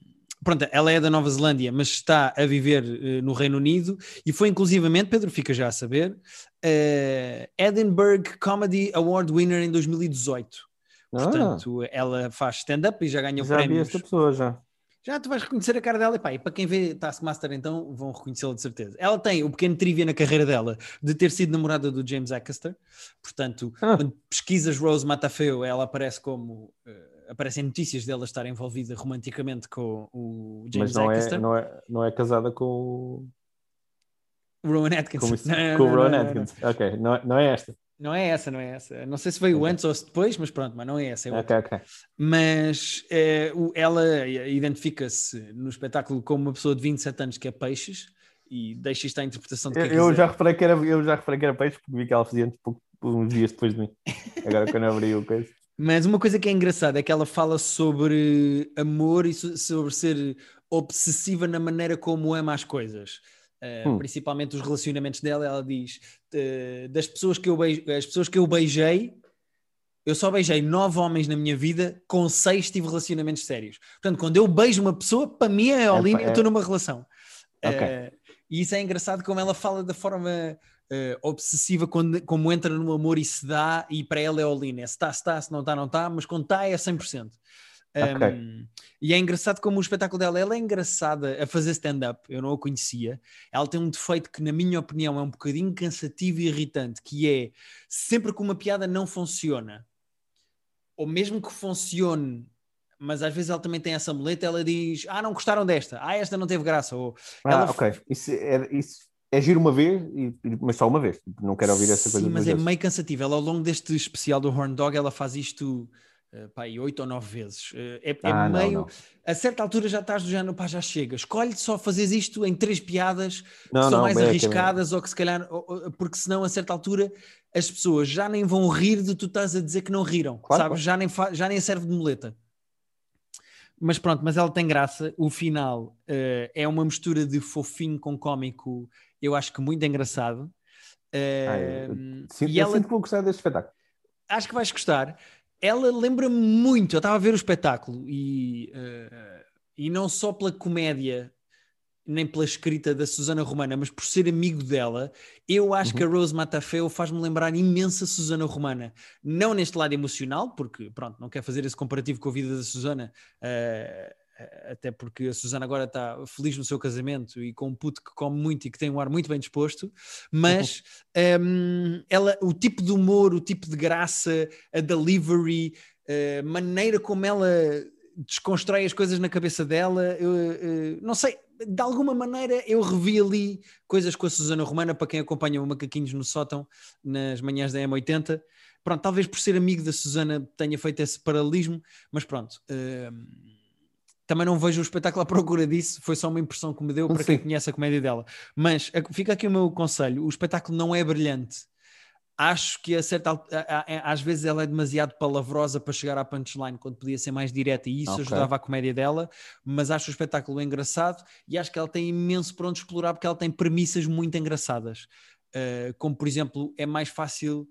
pronto, ela é da Nova Zelândia, mas está a viver uh, no Reino Unido e foi inclusivamente, Pedro fica já a saber, uh, Edinburgh Comedy Award winner em 2018. Ah. Portanto, ela faz stand-up e já ganhou já prémios. Já vi esta pessoa, já. Já tu vais reconhecer a cara dela e pá, e para quem vê Taskmaster então vão reconhecê-la de certeza. Ela tem o pequeno trivia na carreira dela de ter sido namorada do James Acaster, portanto, ah. quando pesquisas Rose Matafeo, ela aparece como uh, aparecem notícias dela estar envolvida romanticamente com o James Mas não. É, não, é, não é casada com o Rowan Atkinson. Com, não, com o Rowan Atkinson. Ok, não, é, não é esta. Não é essa, não é essa. Não sei se veio okay. antes ou depois, mas pronto, mas não é essa. É ok, ok. Mas é, ela identifica-se no espetáculo como uma pessoa de 27 anos que é peixes e deixa isto à interpretação de quem eu, eu já reparei que era Eu já reparei que era peixe porque vi que ela fazia antes, uns dias depois de mim. Agora quando abri o coisa. Mas uma coisa que é engraçada é que ela fala sobre amor e sobre ser obsessiva na maneira como ama as coisas. Uh, hum. Principalmente os relacionamentos dela, ela diz uh, das pessoas que eu beijei, as pessoas que eu beijei, eu só beijei nove homens na minha vida, com seis tive relacionamentos sérios. Portanto, quando eu beijo uma pessoa, para mim é a é, eu estou numa relação. Okay. Uh, e isso é engraçado como ela fala da forma uh, obsessiva quando, como entra no amor e se dá, e para ela é all-in. É se está, se está, se não está, não está, mas quando está é 100%. Okay. Um, e é engraçado como o espetáculo dela, ela é engraçada a fazer stand-up, eu não a conhecia. Ela tem um defeito que, na minha opinião, é um bocadinho cansativo e irritante, que é sempre que uma piada não funciona, ou mesmo que funcione, mas às vezes ela também tem essa muleta, ela diz: Ah, não gostaram desta, ah, esta não teve graça. Ou ah, ela... ok, isso, é, isso é giro uma vez, mas só uma vez. Não quero ouvir essa coisa. Sim, mas é vezes. meio cansativo. Ela, ao longo deste especial do Horn Dog, ela faz isto pá, oito ou nove vezes. Uh, é, é ah, meio. Não, não. A certa altura já estás do género, pá, já chega. Escolhe só fazer isto em três piadas não, que são mais arriscadas, ou que se calhar. Porque senão, a certa altura, as pessoas já nem vão rir de tu estás a dizer que não riram. Claro, sabes? Claro. Já, nem já nem serve de muleta. Mas pronto, mas ela tem graça. O final uh, é uma mistura de fofinho com cómico, eu acho que muito engraçado. Uh, ah, eu, sinto, e ela, sinto que vou gostar deste espetáculo. Acho que vais gostar. Ela lembra-me muito, eu estava a ver o espetáculo e, uh, e não só pela comédia nem pela escrita da Susana Romana, mas por ser amigo dela, eu acho uhum. que a Rose Matafeo faz-me lembrar imensa Susana Romana. Não neste lado emocional, porque, pronto, não quero fazer esse comparativo com a vida da Susana, uh, até porque a Susana agora está feliz no seu casamento e com um puto que come muito e que tem um ar muito bem disposto, mas um, ela, o tipo de humor, o tipo de graça, a delivery, a maneira como ela desconstrói as coisas na cabeça dela, eu, eu, não sei, de alguma maneira eu revi ali coisas com a Susana Romana, para quem acompanha o Macaquinhos no sótão nas manhãs da M80. Pronto, talvez por ser amigo da Susana tenha feito esse paralelismo, mas pronto. Uh, também não vejo o espetáculo à procura disso, foi só uma impressão que me deu para Sim. quem conhece a comédia dela. Mas fica aqui o meu conselho: o espetáculo não é brilhante acho que a certa, às vezes ela é demasiado palavrosa para chegar à punchline quando podia ser mais direta e isso okay. ajudava a comédia dela, mas acho o espetáculo engraçado e acho que ela tem imenso para onde explorar porque ela tem premissas muito engraçadas, uh, como por exemplo é mais fácil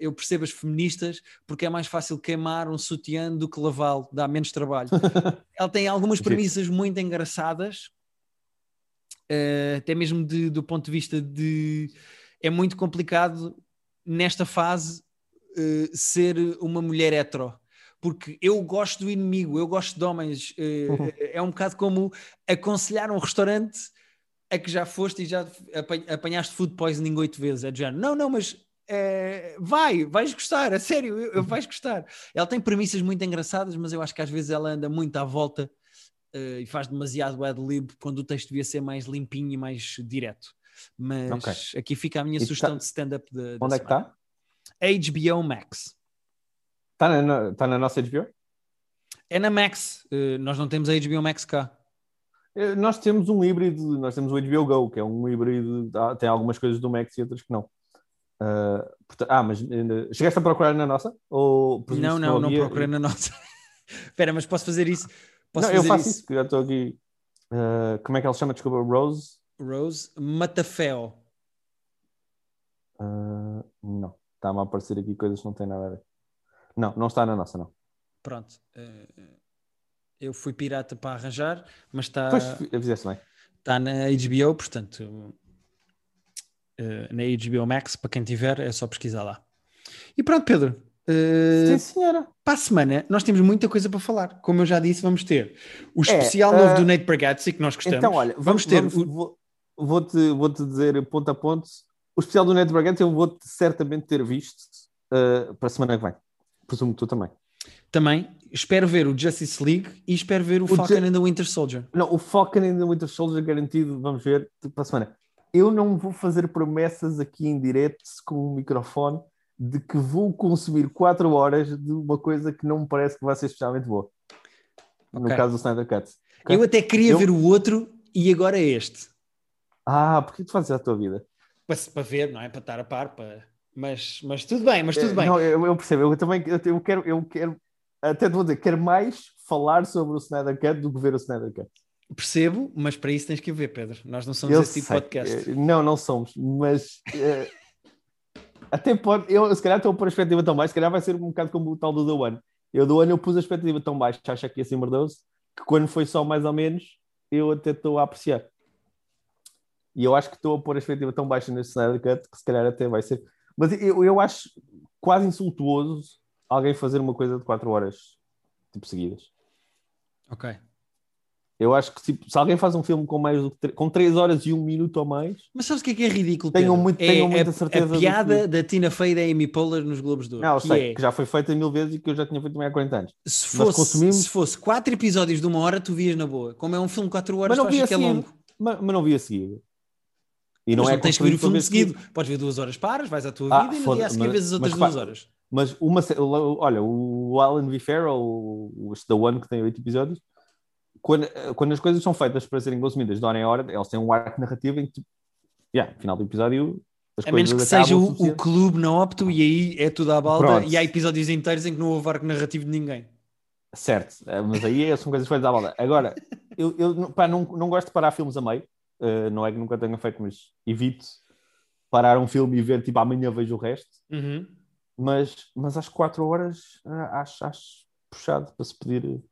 eu percebo as feministas porque é mais fácil queimar um sutiã do que lavá-lo, dá menos trabalho. ela tem algumas premissas muito engraçadas, uh, até mesmo de, do ponto de vista de é muito complicado nesta fase uh, ser uma mulher hetero. Porque eu gosto do inimigo, eu gosto de homens. É um bocado como aconselhar um restaurante a que já foste e já apanhaste food poisoning oito vezes. É de género. Não, não, mas é, vai, vais gostar, a sério, eu, eu, vais gostar. Ela tem premissas muito engraçadas, mas eu acho que às vezes ela anda muito à volta uh, e faz demasiado ad-lib quando o texto devia ser mais limpinho e mais direto. Mas okay. aqui fica a minha e sugestão tá... de stand-up. De, Onde é que está? HBO Max. Está na, tá na nossa HBO? É na Max. Uh, nós não temos a HBO Max cá. Nós temos um híbrido, nós temos o HBO Go, que é um híbrido, tem algumas coisas do Max e outras que não. Uh, portanto, ah, mas uh, chegaste a procurar na nossa? Ou, não, não, não, procurei na nossa. Espera, mas posso fazer isso? Posso não, fazer eu faço isso, isso já estou aqui. Uh, como é que ela chama? Desculpa, Rose? Rose Matafel. Uh, não, está-me a aparecer aqui coisas que não têm nada a ver. Não, não está na nossa, não. Pronto. Uh, eu fui pirata para arranjar, mas está. Pois, fizeste bem. Está na HBO, portanto, uh, na HBO Max, para quem tiver, é só pesquisar lá. E pronto, Pedro. Uh, Sim, senhora. Para a semana, nós temos muita coisa para falar. Como eu já disse, vamos ter o é, especial é, novo do Nate Bargatze, que nós gostamos. Então, olha, vamos, vamos ter. Vamos, o... vou vou-te vou -te dizer ponto a ponto. O especial do Ned Bragante eu vou-te certamente ter visto uh, para a semana que vem. Presumo que tu também. Também. Espero ver o Justice League e espero ver o, o Falcon and the Winter Soldier. Não, o Falcon and the Winter Soldier garantido, vamos ver para a semana. Eu não vou fazer promessas aqui em direto com o microfone de que vou consumir 4 horas de uma coisa que não me parece que vai ser especialmente boa. Okay. No caso do Snyder Cut. Okay? Eu até queria eu... ver o outro e agora é este. Ah, porque tu fazes a tua vida? Para, para ver, não é? Para estar a par, para... mas, mas tudo bem, mas tudo é, bem. Não, eu, eu, percebo, eu também eu, eu, quero, eu quero, até te vou dizer, quero mais falar sobre o Snyder Cut do que ver o Snyder Cut. Percebo, mas para isso tens que ver, Pedro. Nós não somos eu esse tipo de podcast. Eh, não, não somos, mas uh, até pode, eu se calhar estou a pôr a expectativa tão baixa, se calhar vai ser um bocado como o tal do The One. Eu do ano eu pus a expectativa tão baixa, acha que ia ser merdoso, que quando foi só mais ou menos, eu até estou a apreciar. E eu acho que estou a pôr a expectativa tão baixa neste Snyder Cut que se calhar até vai ser. Mas eu, eu acho quase insultuoso alguém fazer uma coisa de 4 horas tipo seguidas. Ok. Eu acho que tipo, se alguém faz um filme com mais do que com 3 horas e 1 minuto ou mais. Mas sabes o que é que é ridículo? Tenho, muito, tenho é muita a, certeza. A piada da Tina Fey e da Amy Poehler nos Globos de Ouro. Não, eu que sei, é... que já foi feita mil vezes e que eu já tinha feito também há 40 anos. Se fosse, consumimos... se fosse 4 episódios de uma hora, tu vias na boa. Como é um filme de 4 horas, mas não via que é longo. Mas, mas não via seguir. E não mas é não tens que ver o filme seguido. seguido. Podes ver duas horas pares, vais à tua Ah, vida e no dia a seguir vês as outras duas horas. Mas uma, olha, o Alan V. Farrell, o, o The One, que tem oito episódios, quando, quando as coisas são feitas para serem consumidas de hora em hora, eles têm um arco narrativo em que, yeah, final do episódio, as A menos que seja o, o clube na opto e aí é tudo à balda Pronto. e há episódios inteiros em que não houve arco narrativo de ninguém. Certo, eh, mas aí é- são coisas feitas à balda. Agora, eu, eu pá, não, não gosto de parar filmes a meio, eh, não é que nunca tenha feito, mas evito parar um filme e ver, tipo, amanhã vejo o resto. Uhum. mas, mas às 4 horas ah, acho, acho puxado para se pedir.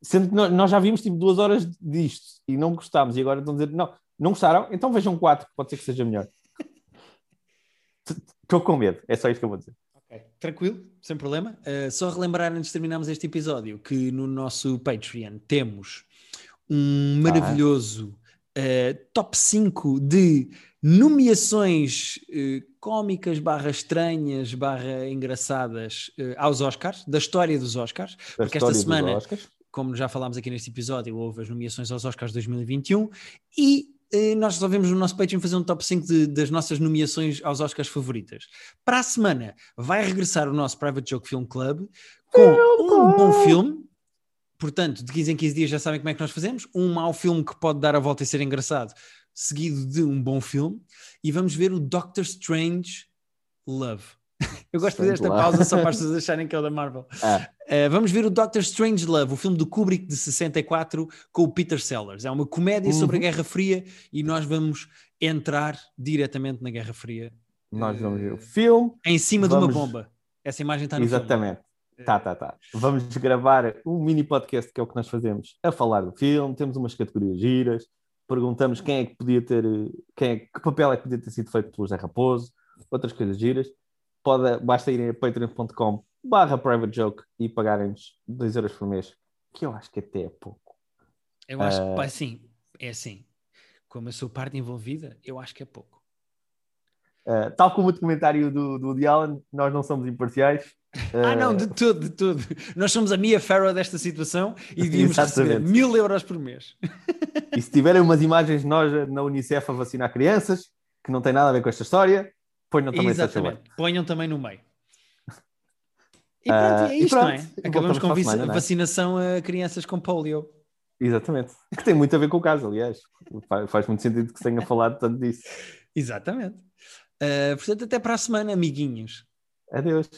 Sendo que nós, já vimos tipo duas horas disto e não gostámos, e agora estão a dizer não, não gostaram, então vejam 4, pode ser que seja melhor. Estou com medo, é só isto que eu vou dizer. Ok, Tranquilo, sem problema. Uh, só relembrar antes de terminarmos este episódio que no nosso Patreon temos um maravilhoso uh, top 5 de nomeações uh, cómicas, barra estranhas, barra engraçadas uh, aos Oscars, da história dos Oscars, Da porque esta semana como já falámos aqui neste episódio, houve as nomeações aos Oscars 2021 e eh, nós resolvemos no nosso Patreon fazer um top 5 de- das nossas nomeações aos Oscars favoritas. Para a semana vai regressar o nosso Private Joke Film Club com um bom filme. Portanto, de 15 em 15 dias já sabem como é que nós fazemos. Um mau filme que pode dar a volta e ser engraçado, seguido de um bom filme. E vamos ver o Doctor Strange Love. Eu gosto de fazer esta Strange Love. pausa só para as pessoas acharem que é o da Marvel. Ah, Uh, vamos ver o Doctor Strange Love, o filme do Kubrick de 64 com o Peter Sellers. É uma comédia sobre a Uhum. Guerra Fria e nós vamos entrar diretamente na Guerra Fria nós vamos ver o filme. em cima de Vamos- uma bomba. Essa imagem está no filme. Tá, tá, tá. Vamos gravar um mini podcast que é o que nós fazemos a falar do filme. Temos umas categorias giras. Perguntamos quem é que podia ter, quem é, que papel é que podia ter sido feito pelo José Raposo, outras coisas giras. Pode, basta irem a patreon.com barra private joke e pagarem-nos 2 euros por mês, que eu acho que até é pouco. Eu acho Uh, que, assim, é assim. Como eu sou parte envolvida, eu acho que é pouco. Uh, tal como o documentário do, do Woody Allen, nós não somos imparciais. Ah, Uh, não, de tudo, de tudo. Nós somos a Mia Farrow desta situação e devíamos receber mil euros por mês. E se tiverem umas imagens de nós na Unicef a vacinar crianças, que não tem nada a ver com esta história, ponham também. Exatamente. Ponham também no meio. E Ah, pronto, é e isto, pronto. não é? Acabamos com semana, é? vacinação a crianças com polio. Exatamente. Que tem muito a ver com o caso, aliás. Faz, muito sentido que se tenha falado tanto disso. Exatamente. Ah, portanto, até para a semana, amiguinhos. Adeus.